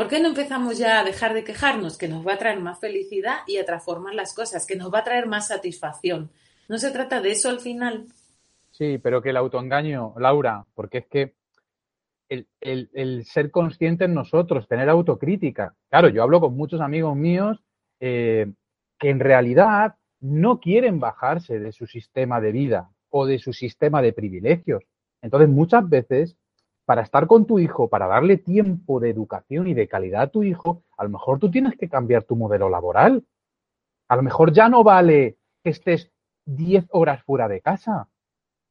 ¿Por qué no empezamos ya a dejar de quejarnos? Que nos va a traer más felicidad y a transformar las cosas, que nos va a traer más satisfacción. ¿No se trata de eso al final? Sí, pero que el autoengaño, Laura, porque es que el, ser consciente en nosotros, tener autocrítica. Claro, yo hablo con muchos amigos míos eh, que en realidad no quieren bajarse de su sistema de vida o de su sistema de privilegios. Entonces, muchas veces, para estar con tu hijo, para darle tiempo de educación y de calidad a tu hijo, a lo mejor tú tienes que cambiar tu modelo laboral. A lo mejor ya no vale que estés 10 horas fuera de casa.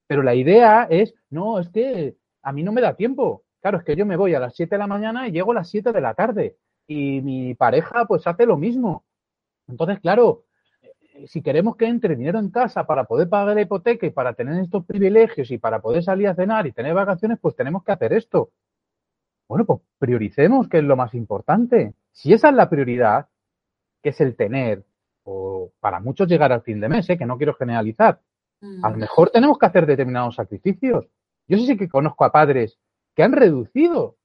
Pero la idea es, no, es que a mí no me da tiempo. Claro, es que yo me voy a las 7 de la mañana y llego a las 7 de la tarde. Y mi pareja pues hace lo mismo. Entonces, claro, si queremos que entre dinero en casa para poder pagar la hipoteca y para tener estos privilegios y para poder salir a cenar y tener vacaciones, pues tenemos que hacer esto. Bueno, pues prioricemos, que es lo más importante. Si esa es la prioridad, que es el tener, o para muchos llegar al fin de mes, ¿eh? que no quiero generalizar, a lo mm. mejor tenemos que hacer determinados sacrificios. Yo sí que conozco a padres que han reducido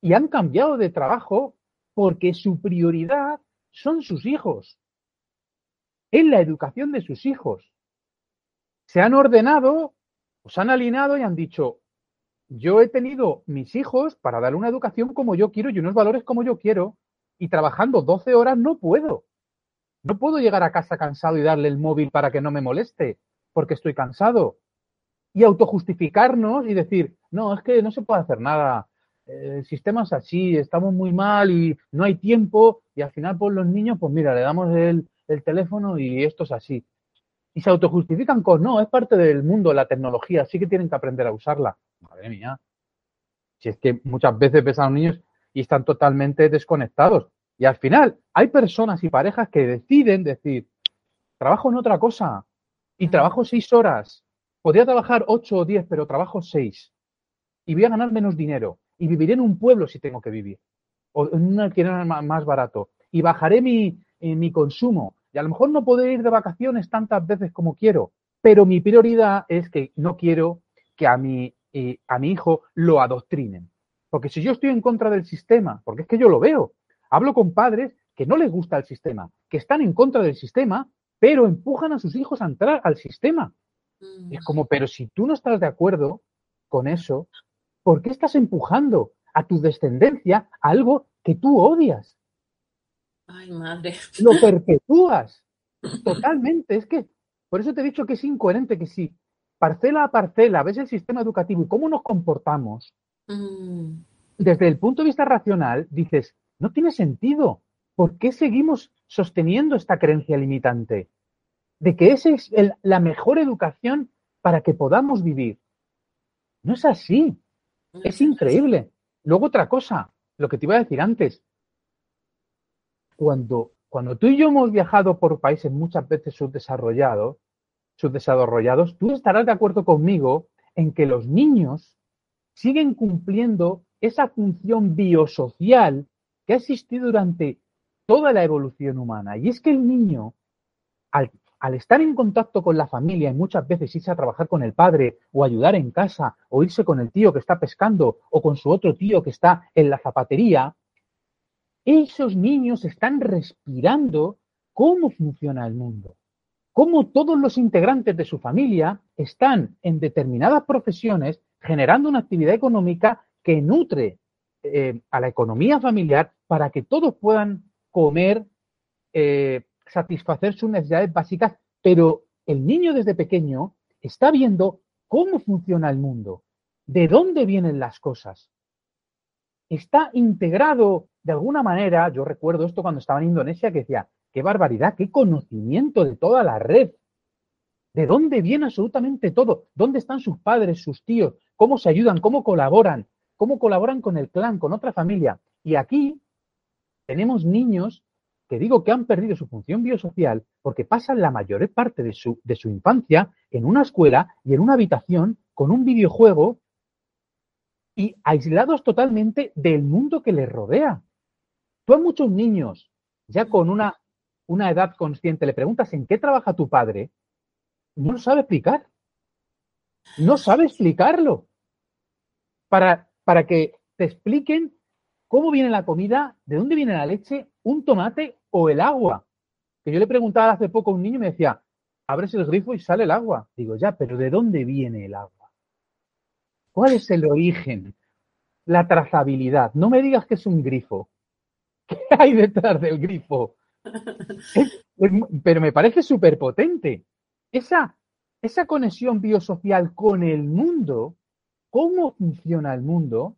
y han cambiado de trabajo porque su prioridad son sus hijos en la educación de sus hijos. Se han ordenado, os han alineado y han dicho, yo he tenido mis hijos para darle una educación como yo quiero y unos valores como yo quiero, y trabajando 12 horas no puedo. No puedo llegar a casa cansado y darle el móvil para que no me moleste, porque estoy cansado. Y autojustificarnos y decir, no, es que no se puede hacer nada. El sistema es así, estamos muy mal y no hay tiempo. Y al final, por los niños, pues mira, le damos el, el teléfono y esto es así. Y se autojustifican con, no, es parte del mundo la tecnología, sí que tienen que aprender a usarla. Madre mía. Si es que muchas veces ves a los niños y están totalmente desconectados. Y al final hay personas y parejas que deciden decir, trabajo en otra cosa y trabajo seis horas. Podría trabajar ocho o diez, pero trabajo seis. Y voy a ganar menos dinero. Y viviré en un pueblo si tengo que vivir. O en un alquiler más barato. Y bajaré mi, en mi consumo. Y a lo mejor no puedo ir de vacaciones tantas veces como quiero, pero mi prioridad es que no quiero que a mi, eh, a mi hijo lo adoctrinen. Porque si yo estoy en contra del sistema, porque es que yo lo veo, hablo con padres que no les gusta el sistema, que están en contra del sistema, pero empujan a sus hijos a entrar al sistema. Es como, pero si tú no estás de acuerdo con eso, ¿por qué estás empujando a tu descendencia a algo que tú odias? Ay, madre. Lo perpetúas totalmente. Es que, por eso te he dicho que es incoherente, que si parcela a parcela ves el sistema educativo y cómo nos comportamos, mm. desde el punto de vista racional, dices, no tiene sentido. ¿Por qué seguimos sosteniendo esta creencia limitante? De que esa es la mejor educación para que podamos vivir. No es así. es increíble. Luego otra cosa, lo que te iba a decir antes, cuando, tú y yo hemos viajado por países muchas veces subdesarrollados, subdesarrollados, tú estarás de acuerdo conmigo en que los niños siguen cumpliendo esa función biosocial que ha existido durante toda la evolución humana. Y es que el niño, al, estar en contacto con la familia y muchas veces irse a trabajar con el padre o ayudar en casa o irse con el tío que está pescando o con su otro tío que está en la zapatería, esos niños están respirando cómo funciona el mundo, cómo todos los integrantes de su familia están en determinadas profesiones generando una actividad económica que nutre eh, a la economía familiar para que todos puedan comer, eh, satisfacer sus necesidades básicas, pero el niño desde pequeño está viendo cómo funciona el mundo, de dónde vienen las cosas. Está integrado de alguna manera, yo recuerdo esto cuando estaba en Indonesia, que decía, qué barbaridad, qué conocimiento de toda la red. ¿De dónde viene absolutamente todo? ¿Dónde están sus padres, sus tíos? ¿Cómo se ayudan? ¿Cómo colaboran? ¿Cómo colaboran con el clan, con otra familia? Y aquí tenemos niños que digo que han perdido su función biosocial porque pasan la mayor parte de su, de su infancia en una escuela y en una habitación con un videojuego y aislados totalmente del mundo que les rodea. Tú a muchos niños, ya con una, una edad consciente, le preguntas en qué trabaja tu padre, no lo sabe explicar. No sabe explicarlo. Para, para que te expliquen cómo viene la comida, de dónde viene la leche, un tomate o el agua. Que yo le preguntaba hace poco a un niño y me decía, abres el grifo y sale el agua. Digo, ya, pero ¿de dónde viene el agua? ¿Cuál es el origen? La trazabilidad. No me digas que es un grifo. ¿Qué hay detrás del grifo? pero me parece súper potente. Esa, esa conexión biosocial con el mundo, cómo funciona el mundo.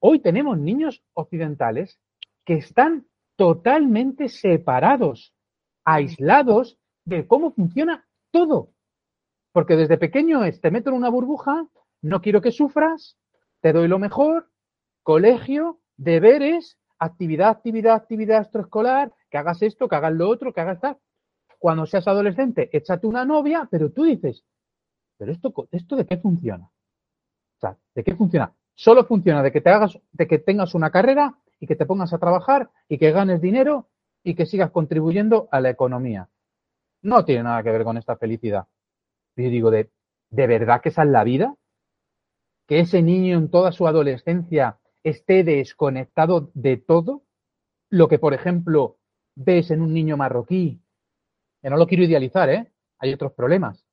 Hoy tenemos niños occidentales que están totalmente separados, aislados de cómo funciona todo. Porque desde pequeño es, te meto en una burbuja, no quiero que sufras, te doy lo mejor, colegio, deberes, actividad, actividad, actividad extraescolar, que hagas esto, que hagas lo otro, que hagas tal. Cuando seas adolescente, échate una novia, pero tú dices, ¿pero esto, esto de qué funciona? O sea, ¿de qué funciona? Solo funciona de que te hagas, de que tengas una carrera y que te pongas a trabajar y que ganes dinero y que sigas contribuyendo a la economía. No tiene nada que ver con esta felicidad. Yo digo, ¿de, ¿de verdad que esa es la vida? ¿Que ese niño en toda su adolescencia esté desconectado de todo, lo que, por ejemplo, ves en un niño marroquí, que no lo quiero idealizar, ¿eh? hay otros problemas,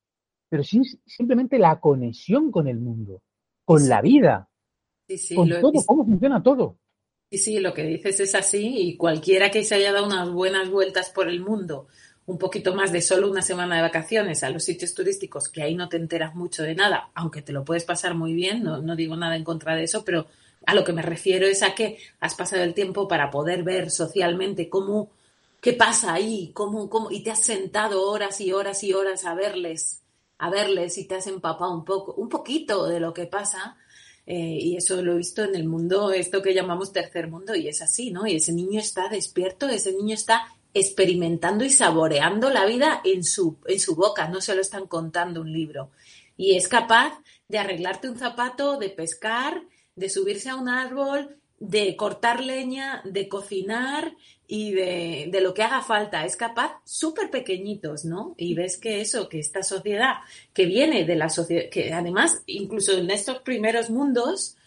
pero simplemente la conexión con el mundo, con la vida, con todo, cómo funciona todo. Sí, sí, lo que dices es así y cualquiera que se haya dado unas buenas vueltas por el mundo, un poquito más de solo una semana de vacaciones a los sitios turísticos, que ahí no te enteras mucho de nada, aunque te lo puedes pasar muy bien, no, no digo nada en contra de eso, pero a lo que me refiero es a que has pasado el tiempo para poder ver socialmente cómo, qué pasa ahí, cómo, cómo, y te has sentado horas y horas y horas a verles, a verles y te has empapado un poco, un poquito de lo que pasa. Eh, y eso lo he visto en el mundo, esto que llamamos tercer mundo, y es así, ¿no? Y ese niño está despierto, ese niño está experimentando y saboreando la vida en su, en su boca, no se lo están contando un libro. Y es capaz de arreglarte un zapato, de pescar, de subirse a un árbol, de cortar leña, de cocinar y de, de lo que haga falta. Es capaz súper pequeñitos, ¿no? Y ves que eso, que esta sociedad que viene de la sociedad, que además incluso en estos primeros mundos,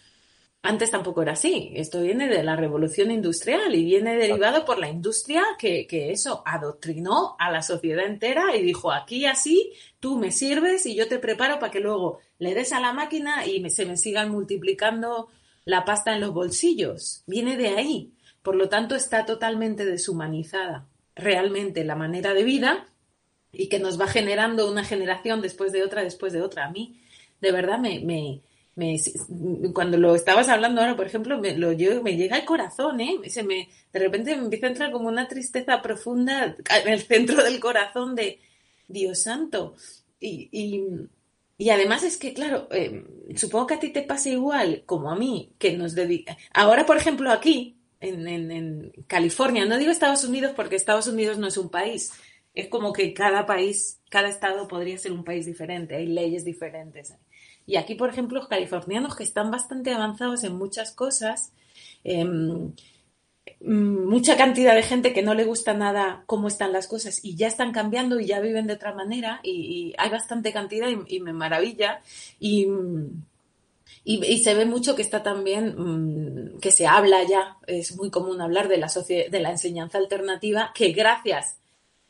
antes tampoco era así. Esto viene de la revolución industrial y viene derivado por la industria que, que, eso adoctrinó a la sociedad entera y dijo aquí así, tú me sirves y yo te preparo para que luego le des a la máquina y se me sigan multiplicando la pasta en los bolsillos. Viene de ahí. Por lo tanto, está totalmente deshumanizada realmente la manera de vida y que nos va generando una generación después de otra, después de otra. A mí, de verdad, me, me cuando lo estabas hablando ahora, por ejemplo, me, lo, yo, me llega al corazón, ¿eh? Se me, de repente me empieza a entrar como una tristeza profunda en el centro del corazón de Dios santo. Y, y, además es que, claro, eh, supongo que a ti te pasa igual como a mí, que nos dedica. Ahora, por ejemplo, aquí, en, en, en California, no digo Estados Unidos porque Estados Unidos no es un país, Es como que cada país, cada estado podría ser un país diferente, hay leyes diferentes. Y aquí, por ejemplo, los californianos que están bastante avanzados en muchas cosas, em, mm, mucha cantidad de gente que no le gusta nada cómo están las cosas y ya están cambiando y ya viven de otra manera y, hay bastante cantidad y, me maravilla. Y, y, se ve mucho que está también, mm, que se habla ya, es muy común hablar de la, de la enseñanza alternativa, que gracias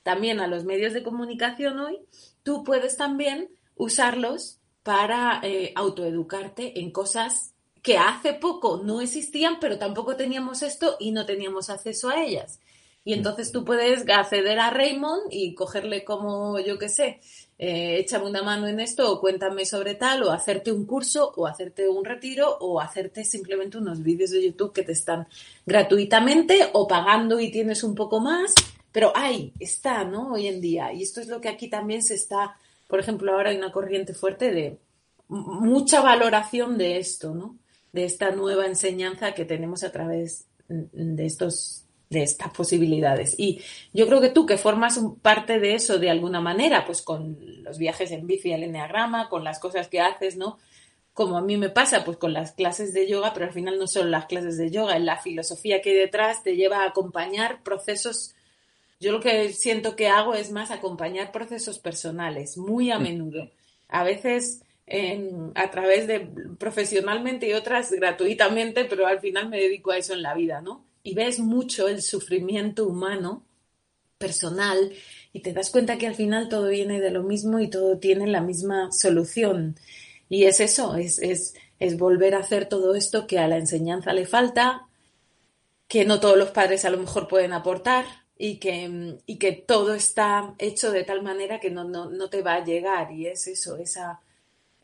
también a los medios de comunicación hoy, tú puedes también usarlos para eh, autoeducarte en cosas que hace poco no existían, pero tampoco teníamos esto y no teníamos acceso a ellas. Y entonces tú puedes acceder a Raymond y cogerle como, yo qué sé, eh, échame una mano en esto o cuéntame sobre tal, o hacerte un curso, o hacerte un retiro, o hacerte simplemente unos vídeos de YouTube que te están gratuitamente o pagando y tienes un poco más, pero ahí está, ¿no? Hoy en día. Y esto es lo que aquí también se está, por ejemplo, ahora hay una corriente fuerte de mucha valoración de esto, ¿no? De esta nueva enseñanza que tenemos a través de estos de estas posibilidades. Y yo creo que tú que formas parte de eso de alguna manera, pues con los viajes en bici al enneagrama, con las cosas que haces, ¿no? Como a mí me pasa, pues con las clases de yoga, pero al final no son las clases de yoga, en la filosofía que hay detrás te lleva a acompañar procesos. Yo lo que siento que hago es más acompañar procesos personales, muy a menudo. A veces a través de profesionalmente y otras gratuitamente, pero al final me dedico a eso en la vida, ¿no? y ves mucho el sufrimiento humano personal y te das cuenta que al final todo viene de lo mismo y todo tiene la misma solución. Y es eso, es, es, es volver a hacer todo esto que a la enseñanza le falta, que no todos los padres a lo mejor pueden aportar y que, y que todo está hecho de tal manera que no, no, no te va a llegar. Y es eso, esa,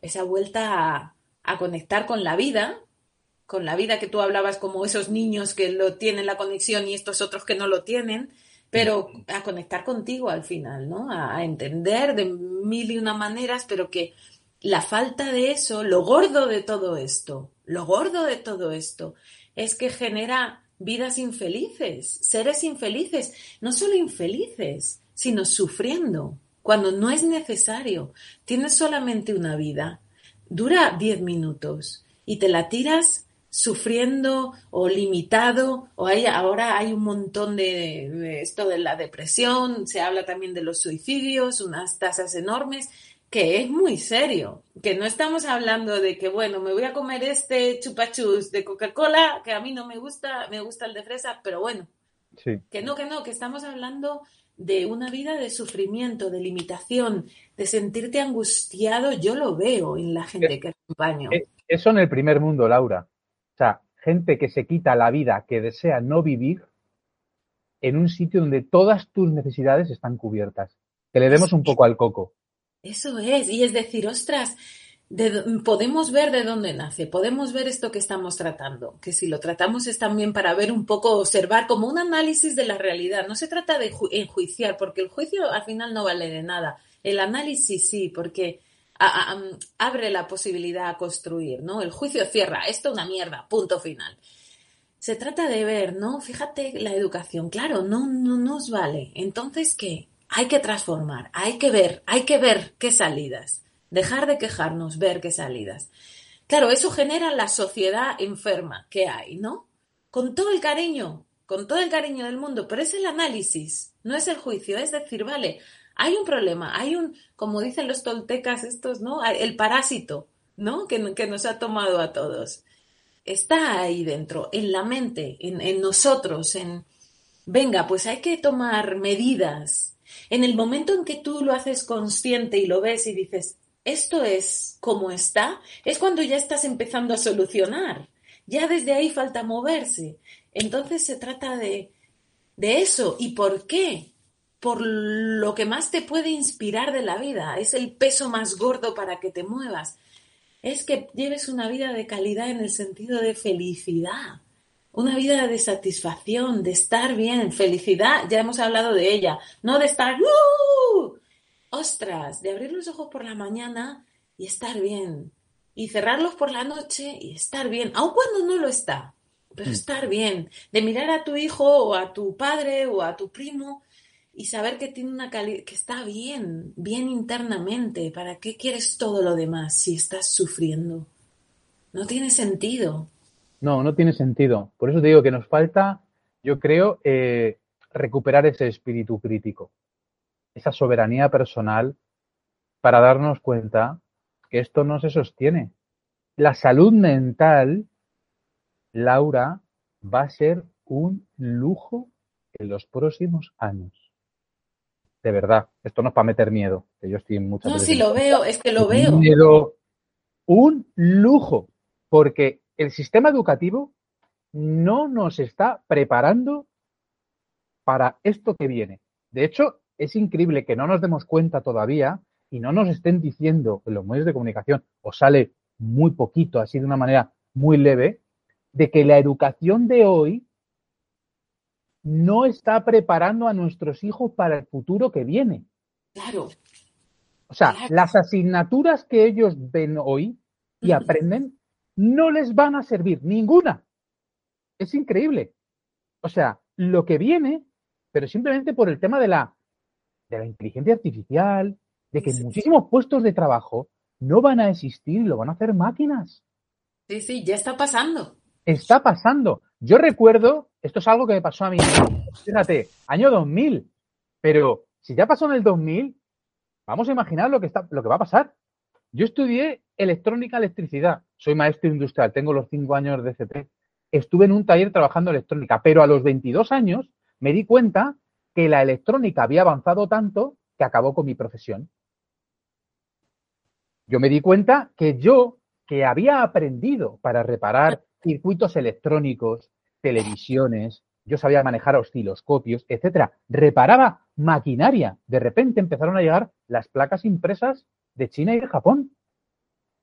esa vuelta a, a conectar con la vida con la vida que tú hablabas, como esos niños que lo tienen la conexión y estos otros que no lo tienen, pero a conectar contigo al final, ¿no? A, entender de mil y una maneras, pero que la falta de eso, lo gordo de todo esto, lo gordo de todo esto, es que genera vidas infelices, seres infelices, no solo infelices, sino sufriendo, cuando no es necesario. Tienes solamente una vida, dura diez minutos y te la tiras sufriendo o limitado, o hay, ahora hay un montón de, esto de la depresión, se habla también de los suicidios, unas tasas enormes, que es muy serio, que no estamos hablando de que, bueno, me voy a comer este chupachus de Coca-Cola, que a mí no me gusta, me gusta el de fresa, pero bueno, que no, que no, que estamos hablando de una vida de sufrimiento, de limitación, de sentirte angustiado, yo lo veo en la gente que acompaño. Eh, eso en el primer mundo, Laura. O sea, gente que se quita la vida, que desea no vivir en un sitio donde todas tus necesidades están cubiertas. Que le demos un poco al coco. Eso es, y es decir, ostras, podemos ver de dónde nace, podemos ver esto que estamos tratando, que si lo tratamos es también para ver un poco, observar como un análisis de la realidad. No se trata de enjuiciar, porque el juicio al final no vale de nada. El análisis sí, porque abre la posibilidad a construir, ¿no? El juicio cierra, esto es una mierda, punto final. Se trata de ver, ¿no? Fíjate la educación, claro, no, no nos vale. Entonces, ¿qué? Hay que transformar, hay que ver, hay que ver qué salidas. Dejar de quejarnos, ver qué salidas. Claro, eso genera la sociedad enferma que hay, ¿no? Con todo el cariño, con todo el cariño del mundo, pero es el análisis, no es el juicio, es decir, vale, hay un problema, hay un, como dicen los toltecas estos, ¿no? El parásito, ¿no? Que, que nos ha tomado a todos. Está ahí dentro, en la mente, en, en nosotros, en, venga, pues hay que tomar medidas. En el momento en que tú lo haces consciente y lo ves y dices, esto es como está, es cuando ya estás empezando a solucionar. Ya desde ahí falta moverse. Entonces se trata de, de eso. ¿Y por qué? por lo que más te puede inspirar de la vida, es el peso más gordo para que te muevas, es que lleves una vida de calidad en el sentido de felicidad, una vida de satisfacción, de estar bien, felicidad, ya hemos hablado de ella, no de estar, ¡uh! ostras, de abrir los ojos por la mañana y estar bien, y cerrarlos por la noche y estar bien, aun cuando no lo está, pero mm. estar bien, de mirar a tu hijo o a tu padre o a tu primo y saber que tiene una que está bien, bien internamente. ¿Para qué quieres todo lo demás si estás sufriendo? No tiene sentido. No, no tiene sentido. Por eso te digo que nos falta, yo creo, eh, recuperar ese espíritu crítico, esa soberanía personal para darnos cuenta que esto no se sostiene. La salud mental, Laura, va a ser un lujo en los próximos años de verdad. Esto no es para meter miedo, que yo estoy muchas No, si lo veo, es que lo veo. Miedo, un lujo, porque el sistema educativo no nos está preparando para esto que viene. De hecho, es increíble que no nos demos cuenta todavía y no nos estén diciendo en los medios de comunicación, o sale muy poquito, así de una manera muy leve, de que la educación de hoy no está preparando a nuestros hijos para el futuro que viene. Claro. O sea, las asignaturas que ellos ven hoy y aprenden no les van a servir ninguna. Es increíble. O sea, lo que viene, pero simplemente por el tema de la, de la inteligencia artificial, de que muchísimos puestos de trabajo no van a existir y lo van a hacer máquinas. Sí, sí, ya está pasando. Está pasando. Yo recuerdo, esto es algo que me pasó a mí, fíjate, año 2000, pero si ya pasó en el 2000, vamos a imaginar lo que, está, lo que va a pasar. Yo estudié electrónica, electricidad, soy maestro industrial, tengo los cinco años de CP. Estuve en un taller trabajando electrónica, pero a los 22 años me di cuenta que la electrónica había avanzado tanto que acabó con mi profesión. Yo me di cuenta que yo, que había aprendido para reparar circuitos electrónicos, televisiones, yo sabía manejar osciloscopios, etcétera. Reparaba maquinaria. De repente empezaron a llegar las placas impresas de China y de Japón.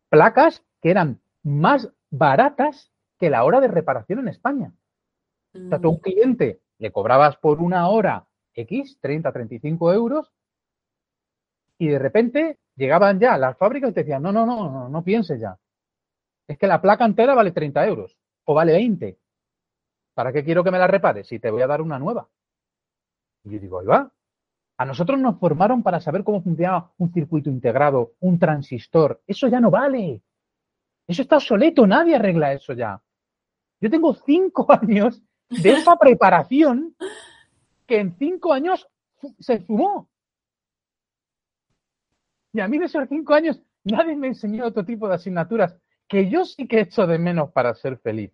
Placas que eran más baratas que la hora de reparación en España. O sea, un mm. cliente le cobrabas por una hora X, 30, 35 euros, y de repente llegaban ya a las fábricas y te decían, no, no, no, no, no pienses ya es que la placa entera vale 30 euros o vale 20. ¿Para qué quiero que me la repares si te voy a dar una nueva? Y yo digo, ahí va. A nosotros nos formaron para saber cómo funcionaba un circuito integrado, un transistor. Eso ya no vale. Eso está obsoleto, nadie arregla eso ya. Yo tengo cinco años de esa preparación que en cinco años se sumó. Y a mí de esos cinco años nadie me enseñó otro tipo de asignaturas que yo sí que echo de menos para ser feliz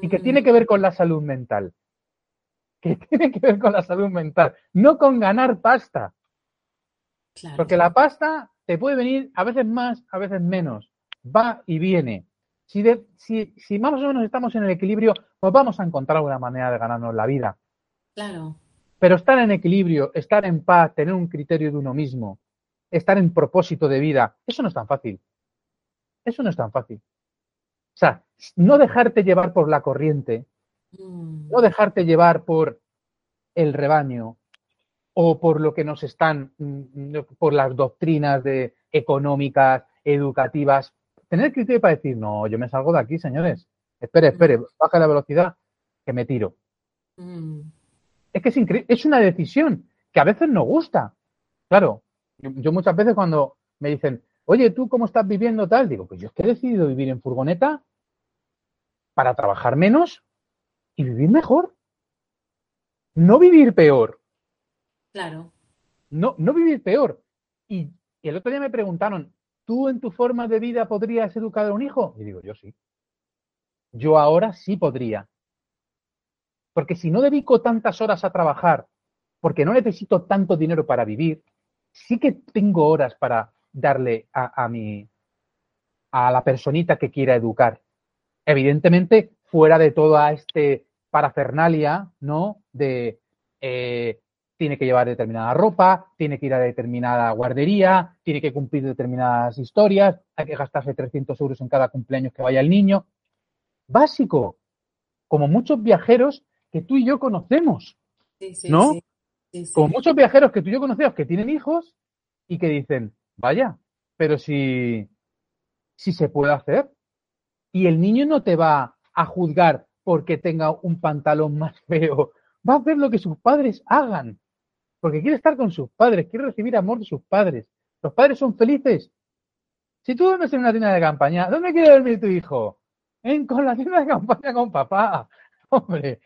y que tiene que ver con la salud mental. Que tiene que ver con la salud mental, no con ganar pasta. Porque la pasta te puede venir a veces más, a veces menos. Va y viene. Si, si, si más o menos estamos en el equilibrio, pues vamos a encontrar una manera de ganarnos la vida. Claro. Pero estar en equilibrio, estar en paz, tener un criterio de uno mismo, estar en propósito de vida, eso no es tan fácil. Eso no es tan fácil. O sea, no dejarte llevar por la corriente, mm. no dejarte llevar por el rebaño o por lo que nos están, mm, por las doctrinas de económicas, educativas. Tener criterio para decir, no, yo me salgo de aquí, señores. Espere, espere, baja la velocidad, que me tiro. Mm. Es que es increíble, es una decisión que a veces no gusta. Claro, yo muchas veces cuando me dicen, oye, ¿tú cómo estás viviendo tal? Digo, pues yo es que he decidido vivir en furgoneta para trabajar menos y vivir mejor. No vivir peor. Claro. No, no vivir peor. Y, el otro día me preguntaron, ¿tú en tu forma de vida podrías educar a un hijo? Y digo, yo sí. Yo ahora sí podría. Porque si no dedico tantas horas a trabajar, porque no necesito tanto dinero para vivir, sí que tengo horas para darle a, mi, a la personita que quiera educar. Evidentemente, fuera de toda este parafernalia, ¿no? De eh, tiene que llevar determinada ropa, tiene que ir a determinada guardería, tiene que cumplir determinadas historias, hay que gastarse 300 euros en cada cumpleaños que vaya el niño. Básico, como muchos viajeros que tú y yo conocemos, ¿no? como muchos viajeros que tú y yo conocemos que tienen hijos y que dicen, Vaya, pero si, si se puede hacer. Y el niño no te va a juzgar porque tenga un pantalón más feo. Va a hacer lo que sus padres hagan. porque quiere estar con sus padres, quiere recibir amor de sus padres. Los padres son felices. Si tú duermes en una tienda de campaña, ¿dónde quiere dormir tu hijo? En con la tienda de campaña con papá. Hombre,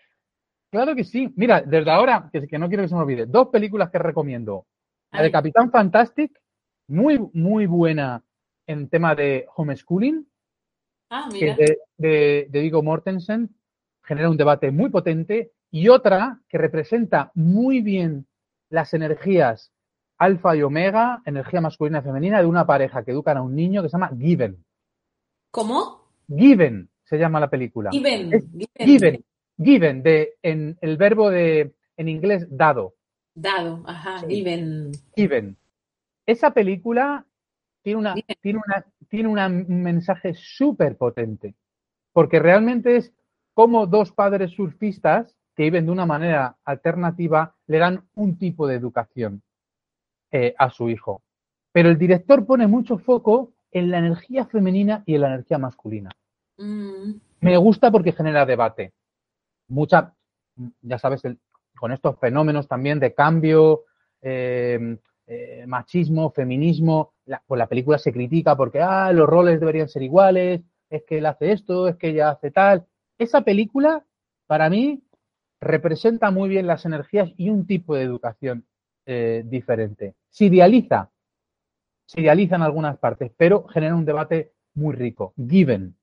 claro que sí. Mira, desde ahora, que, que no quiero que se me olvide, dos películas que recomiendo. La de Capitán Fantastic, muy, muy buena en tema de homeschooling, Ah, mira. de, de, Mortensen, genera un debate muy potente, y otra que representa muy bien las energías alfa y omega, energía masculina y femenina, de una pareja que educan a un niño que se llama Given. ¿Cómo? Given se llama la película. Given. Es Given. Given, de, en el verbo de, en inglés, dado. Dado, ajá, Sí. given. Given. Esa película tiene, una, tiene, una, tiene una- un mensaje súper potente, porque realmente es como dos padres surfistas que viven de una manera alternativa le dan un tipo de educación eh, a su hijo. Pero el director pone mucho foco en la energía femenina y en la energía masculina. Mm, Me gusta porque genera debate. Mucha, ya sabes, el- con estos fenómenos también de cambio, eh, eh, machismo, feminismo, la, pues la película se critica porque ah, los roles deberían ser iguales, es que él hace esto, es que ella hace tal. Esa película, para mí, representa muy bien las energías y un tipo de educación eh, diferente. Se idealiza, se idealiza en algunas partes, pero genera un debate muy rico. Given.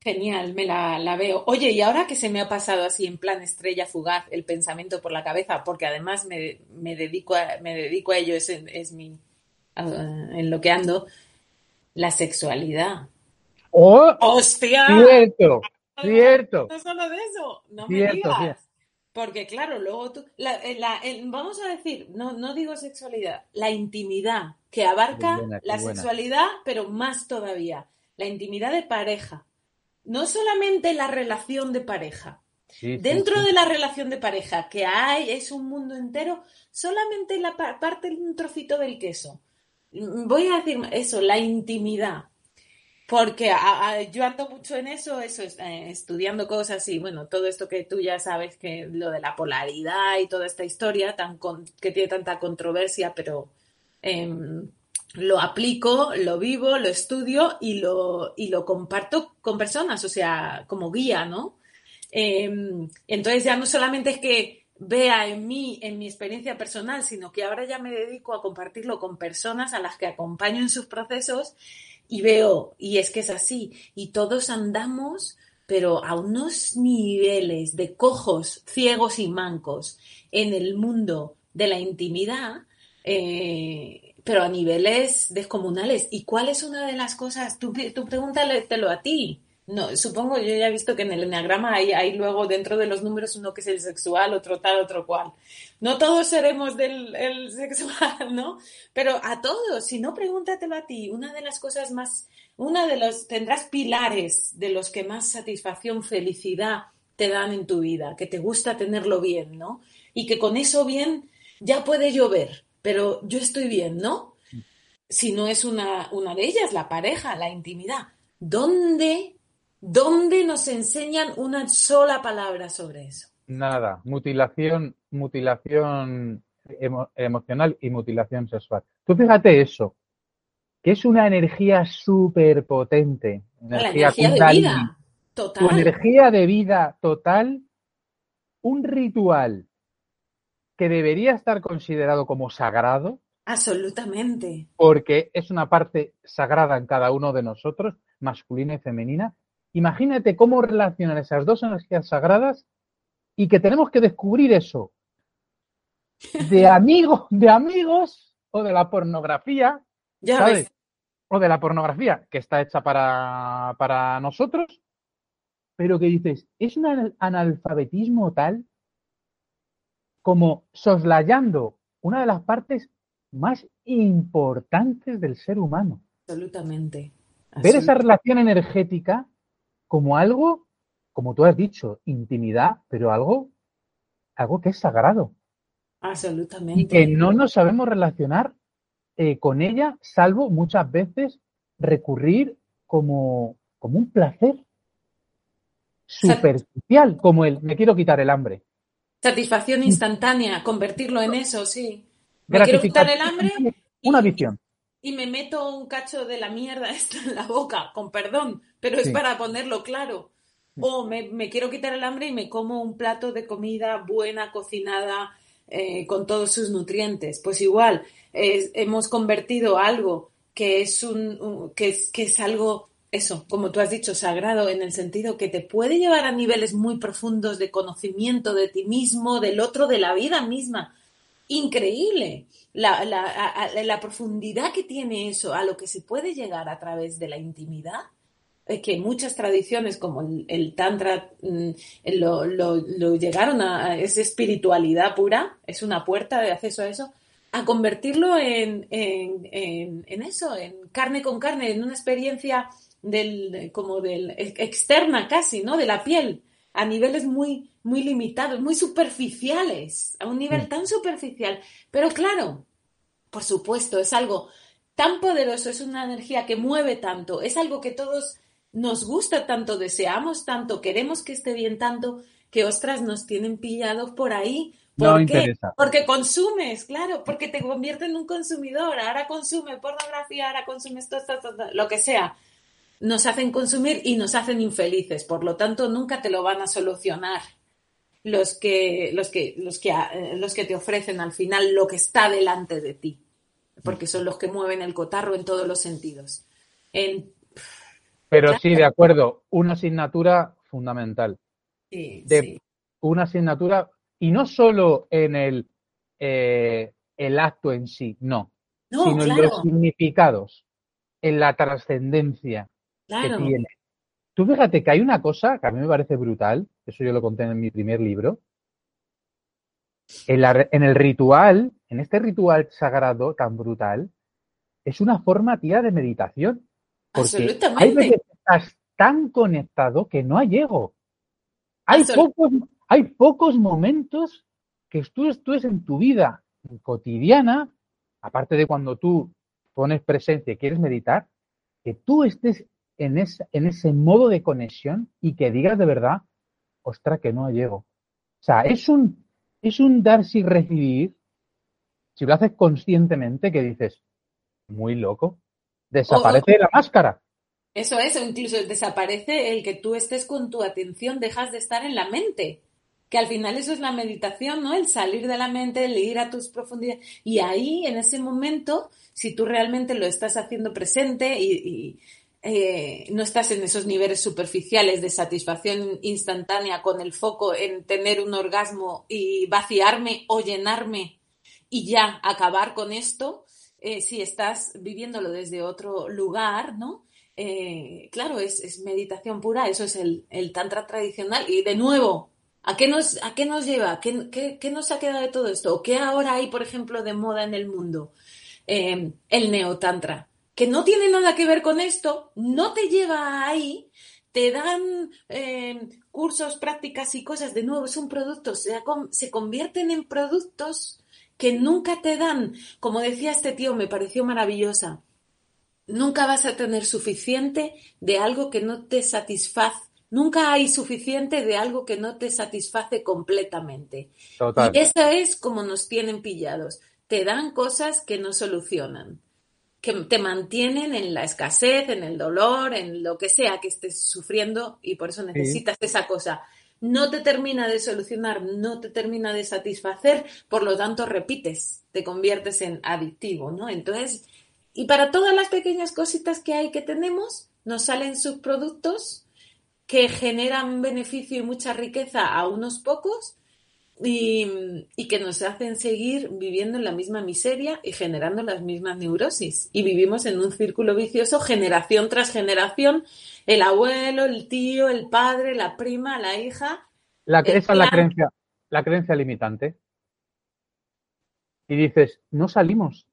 Genial, me la, la veo. Oye, y ahora que se me ha pasado así en plan estrella fugaz el pensamiento por la cabeza, porque además me, me dedico a, me dedico a ello, es, es mi en lo que ando, la sexualidad. ¡Oh! ¡Hostia! Cierto, cierto. No solo de eso, no me Cierto, digas. cierto. Porque claro, luego tú, la- eh, la- el- vamos a decir, no, no digo sexualidad, la intimidad, que abarca buena, la buena. sexualidad, pero más todavía, la intimidad de pareja. No solamente la relación de pareja. Sí, Dentro sí. de la relación de pareja que hay, es un mundo entero, solamente la pa- parte, un trocito del queso. Mm, Voy a decir eso, la intimidad. Porque yo ando mucho en eso, eso es, eh, estudiando cosas y bueno, todo esto que tú ya sabes que lo de la polaridad y toda esta historia que tiene tanta controversia, pero em, lo aplico, lo vivo, lo estudio y lo, y lo comparto con personas, o sea, como guía, ¿no? Em, entonces ya no solamente es que vea en mí, en mi experiencia personal, sino que ahora ya me dedico a compartirlo con personas a las que acompaño en sus procesos y veo, y es que es así, y todos andamos, pero a unos niveles de cojos, ciegos y mancos en el mundo de la intimidad, eh, pero a niveles descomunales. ¿Y cuál es una de las cosas? Tú, tú a ti. No, supongo, yo ya he visto que en el enneagrama hay, hay luego dentro de los números uno que es el sexual, otro tal, otro cual. No todos seremos del el sexual, ¿no? Pero a todos, si no, pregúntatelo a ti. Una de las cosas más, una de los, tendrás pilares de los que más satisfacción, felicidad te dan en tu vida, que te gusta tenerlo bien, ¿no? Y que con eso bien ya puede llover, pero yo estoy bien, ¿no? Si no es una, una de ellas, la pareja, la intimidad. ¿Dónde, dónde nos enseñan una sola palabra sobre eso? Nada, mutilación, mutilación emo- emocional y mutilación sexual. Tú fíjate eso, que es una energía súper potente. La Energía energía de vida, Tu total. energía de vida total, un ritual que debería estar considerado como sagrado, Absolutamente. porque es una parte sagrada en cada uno de nosotros, masculina y femenina. Imagínate cómo relacionar esas dos energías sagradas y que tenemos que descubrir eso de amigos, de amigos o de la pornografía, Ya ¿sabes? ves. O de la pornografía que está hecha para, para nosotros, pero que dices, es un anal- analfabetismo tal como soslayando una de las partes más importantes del ser humano. Absolutamente. Ver esa relación energética como algo, como tú has dicho, intimidad, pero algo, algo que es sagrado y que Absolutamente. no nos sabemos relacionar eh, con ella, salvo muchas veces recurrir como, como un placer superficial, como el me quiero quitar el hambre. Satisfacción instantánea, convertirlo en eso, sí. Me quiero quitar el hambre. Una visión. Y me meto un cacho de la mierda esta en la boca, con perdón, pero es para ponerlo claro. O me, quiero quitar el hambre y me como un plato de comida buena, cocinada, eh, con todos sus nutrientes. Pues igual, hemos convertido algo que es, un, que, es, que es algo, eso, como tú has dicho, sagrado, en el sentido que te puede llevar a niveles muy profundos de conocimiento de ti mismo, del otro, de la vida misma. Increíble la, la, la profundidad que tiene eso, a lo que se puede llegar a través de la intimidad que muchas tradiciones como el, Tantra mm, lo, lo, llegaron a, es espiritualidad pura, es una puerta de acceso a eso, a convertirlo en, en, en, eso, en carne con carne, en una experiencia del, como del externa casi, ¿no? De la piel, a niveles muy, muy limitados, muy superficiales, a un nivel tan superficial. Pero claro, por supuesto, es algo tan poderoso, es una energía que mueve tanto, es algo que todos nos gusta tanto, deseamos tanto, queremos que esté bien tanto, que ostras, nos tienen pillados por ahí. ¿Por qué? Porque consumes, claro, porque te convierte en un consumidor. Ahora consume pornografía, ahora consumes todo, esto, lo que sea. Nos hacen consumir y nos hacen infelices. Por lo tanto, nunca te lo van a solucionar los que, los que, los que, eh, los que te ofrecen al final lo que está delante de ti. Porque son los que mueven el cotarro en todos los sentidos. En pero sí, de acuerdo, una asignatura fundamental. Sí, de Una asignatura, y no solo en el, eh, el acto en sí, no, sino en los significados, en la trascendencia que tiene. Tú fíjate que hay una cosa que a mí me parece brutal, eso yo lo conté en mi primer libro. En, la, en el ritual, en este ritual sagrado tan brutal, es una forma, tía, de meditación. Porque hay veces que estás tan conectado que no hay ego. Hay pocos, hay pocos momentos que tú estés en tu vida cotidiana, aparte de cuando tú pones presencia y quieres meditar, que tú estés en, en ese modo de conexión y que digas de verdad, ostra, que no hay ego. O sea, es un, es un dar sin recibir, si lo haces conscientemente, que dices, muy loco, Desaparece la máscara. Eso es, incluso desaparece el que tú estés con tu atención, dejas de estar en la mente. Que al final eso es la meditación, ¿no? El salir de la mente, el ir a tus profundidades. Y ahí, en ese momento, si tú realmente lo estás haciendo presente y, eh, no estás en esos niveles superficiales de satisfacción instantánea con el foco en tener un orgasmo y vaciarme o llenarme y ya acabar con esto, eh, si estás viviéndolo desde otro lugar, ¿no? Eh, claro, es, meditación pura, eso es el, tantra tradicional. Y de nuevo, ¿a qué nos, lleva? ¿Qué, nos ha quedado de todo esto? ¿Qué ahora hay, por ejemplo, de moda en el mundo? Eh, el neotantra, que no tiene nada que ver con esto, no te lleva ahí, te dan cursos, prácticas y cosas, de nuevo, son productos, se, se convierten en productos que nunca te dan, como decía este tío, me pareció maravillosa, nunca vas a tener suficiente de algo que no te satisface. Nunca hay suficiente de algo que no te satisface completamente. Y eso es como nos tienen pillados. Te dan cosas que no solucionan, que te mantienen en la escasez, en el dolor, en lo que sea que estés sufriendo y por eso necesitas esa cosa no te termina de solucionar, no te termina de satisfacer, por lo tanto repites, te conviertes en adictivo, ¿no? Entonces, y para todas las pequeñas cositas que hay que tenemos, nos salen subproductos que generan beneficio y mucha riqueza a unos pocos y, que nos hacen seguir viviendo en la misma miseria y generando las mismas neurosis. Y vivimos en un círculo vicioso generación tras generación, el abuelo, el tío, el padre, la prima, la hija. La, esa es la creencia, la creencia limitante. Y dices, no salimos.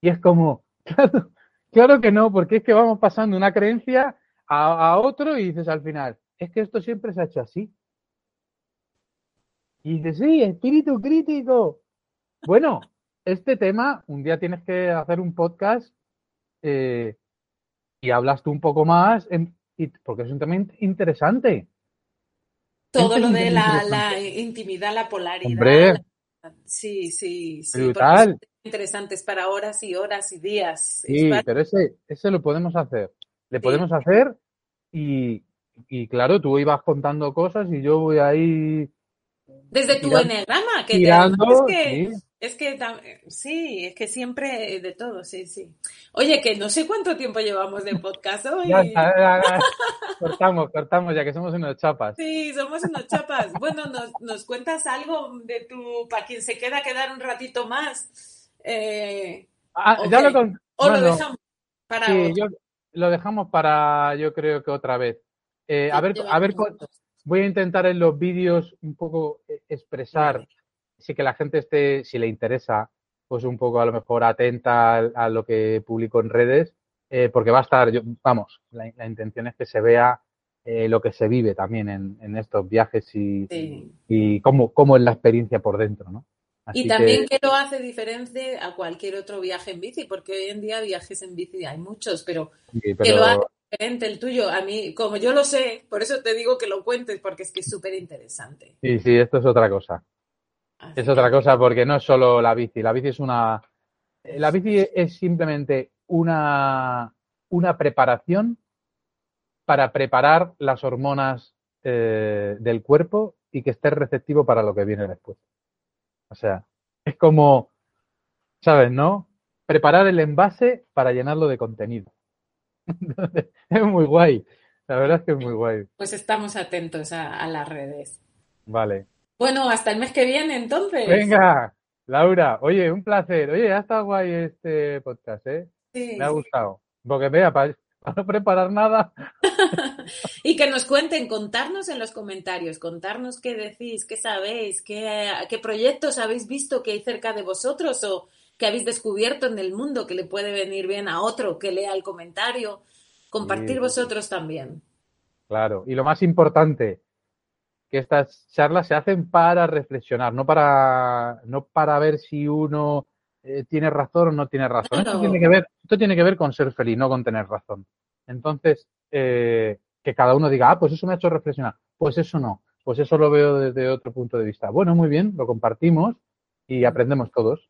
Y es como, claro, que no, porque es que vamos pasando una creencia a, a otro y dices al final, es que esto siempre se ha hecho así. Y dice, sí, espíritu crítico. Bueno, este tema, un día tienes que hacer un podcast eh, y hablas tú un poco más, porque es un tema interesante. Todo lo de la, intimidad, la polaridad. Sí, sí, sí. Brutal. Interesantes para horas y horas y días. Sí, pero ese, ese lo podemos hacer. Le podemos hacer y, y claro, tú ibas contando cosas y yo voy ahí. Desde tu enegrama, que, tirando, que es que sí, es que siempre de todo, sí, sí. Oye, que no sé cuánto tiempo llevamos de podcast hoy. ya, ya, ya. cortamos, cortamos, ya que somos unos chapas. Sí, somos unos chapas. Bueno, nos, nos cuentas algo de tu, para quien se queda quedar un ratito más. Eh, ah, ya lo con... O lo dejamos para. Sí, yo, lo dejamos para, yo creo que otra vez. Eh, a ver, a ver, voy a intentar en los vídeos un poco eh, expresar sí que la gente esté, si le interesa, pues un poco a lo mejor atenta a, lo que publico en redes, eh, porque va a estar, yo, vamos, la, intención es que se vea eh, lo que se vive también en, estos viajes y, y cómo, cómo, es la experiencia por dentro, ¿no? y también que... lo hace diferente a cualquier otro viaje en bici, porque hoy en día viajes en bici hay muchos, pero, pero... que lo hace diferente el tuyo. A mí, como yo lo sé, por eso te digo que lo cuentes, porque es que es súper interesante. Sí, sí, esto es otra cosa es otra cosa porque no es solo la bici. La bici es una. La bici es simplemente una, una preparación para preparar las hormonas eh, del cuerpo y que esté receptivo para lo que viene después. O sea, es como, ¿sabes, no? Preparar el envase para llenarlo de contenido. es muy guay. La verdad es que es muy guay. Pues estamos atentos a las redes. Vale. Bueno, hasta el mes que viene, entonces. Venga, Laura, oye, un placer. Oye, ha estado guay este podcast, ¿eh? Sí. Me ha gustado. Porque vea, para, no preparar nada. y que nos cuenten, contarnos en los comentarios, contarnos qué decís, qué sabéis, qué, qué proyectos habéis visto que hay cerca de vosotros o que habéis descubierto en el mundo que le puede venir bien a otro que lea el comentario. Compartir vosotros también. Claro, y lo más importante, que estas charlas se hacen para reflexionar, no para, no para ver si uno eh, tiene razón o no tiene razón. Esto, tiene que ver, esto tiene que ver con ser feliz, no con tener razón. Entonces, eh, que cada uno diga, ah, pues eso me ha hecho reflexionar. Pues eso no, pues eso lo veo desde otro punto de vista. Bueno, muy bien, lo compartimos y aprendemos todos.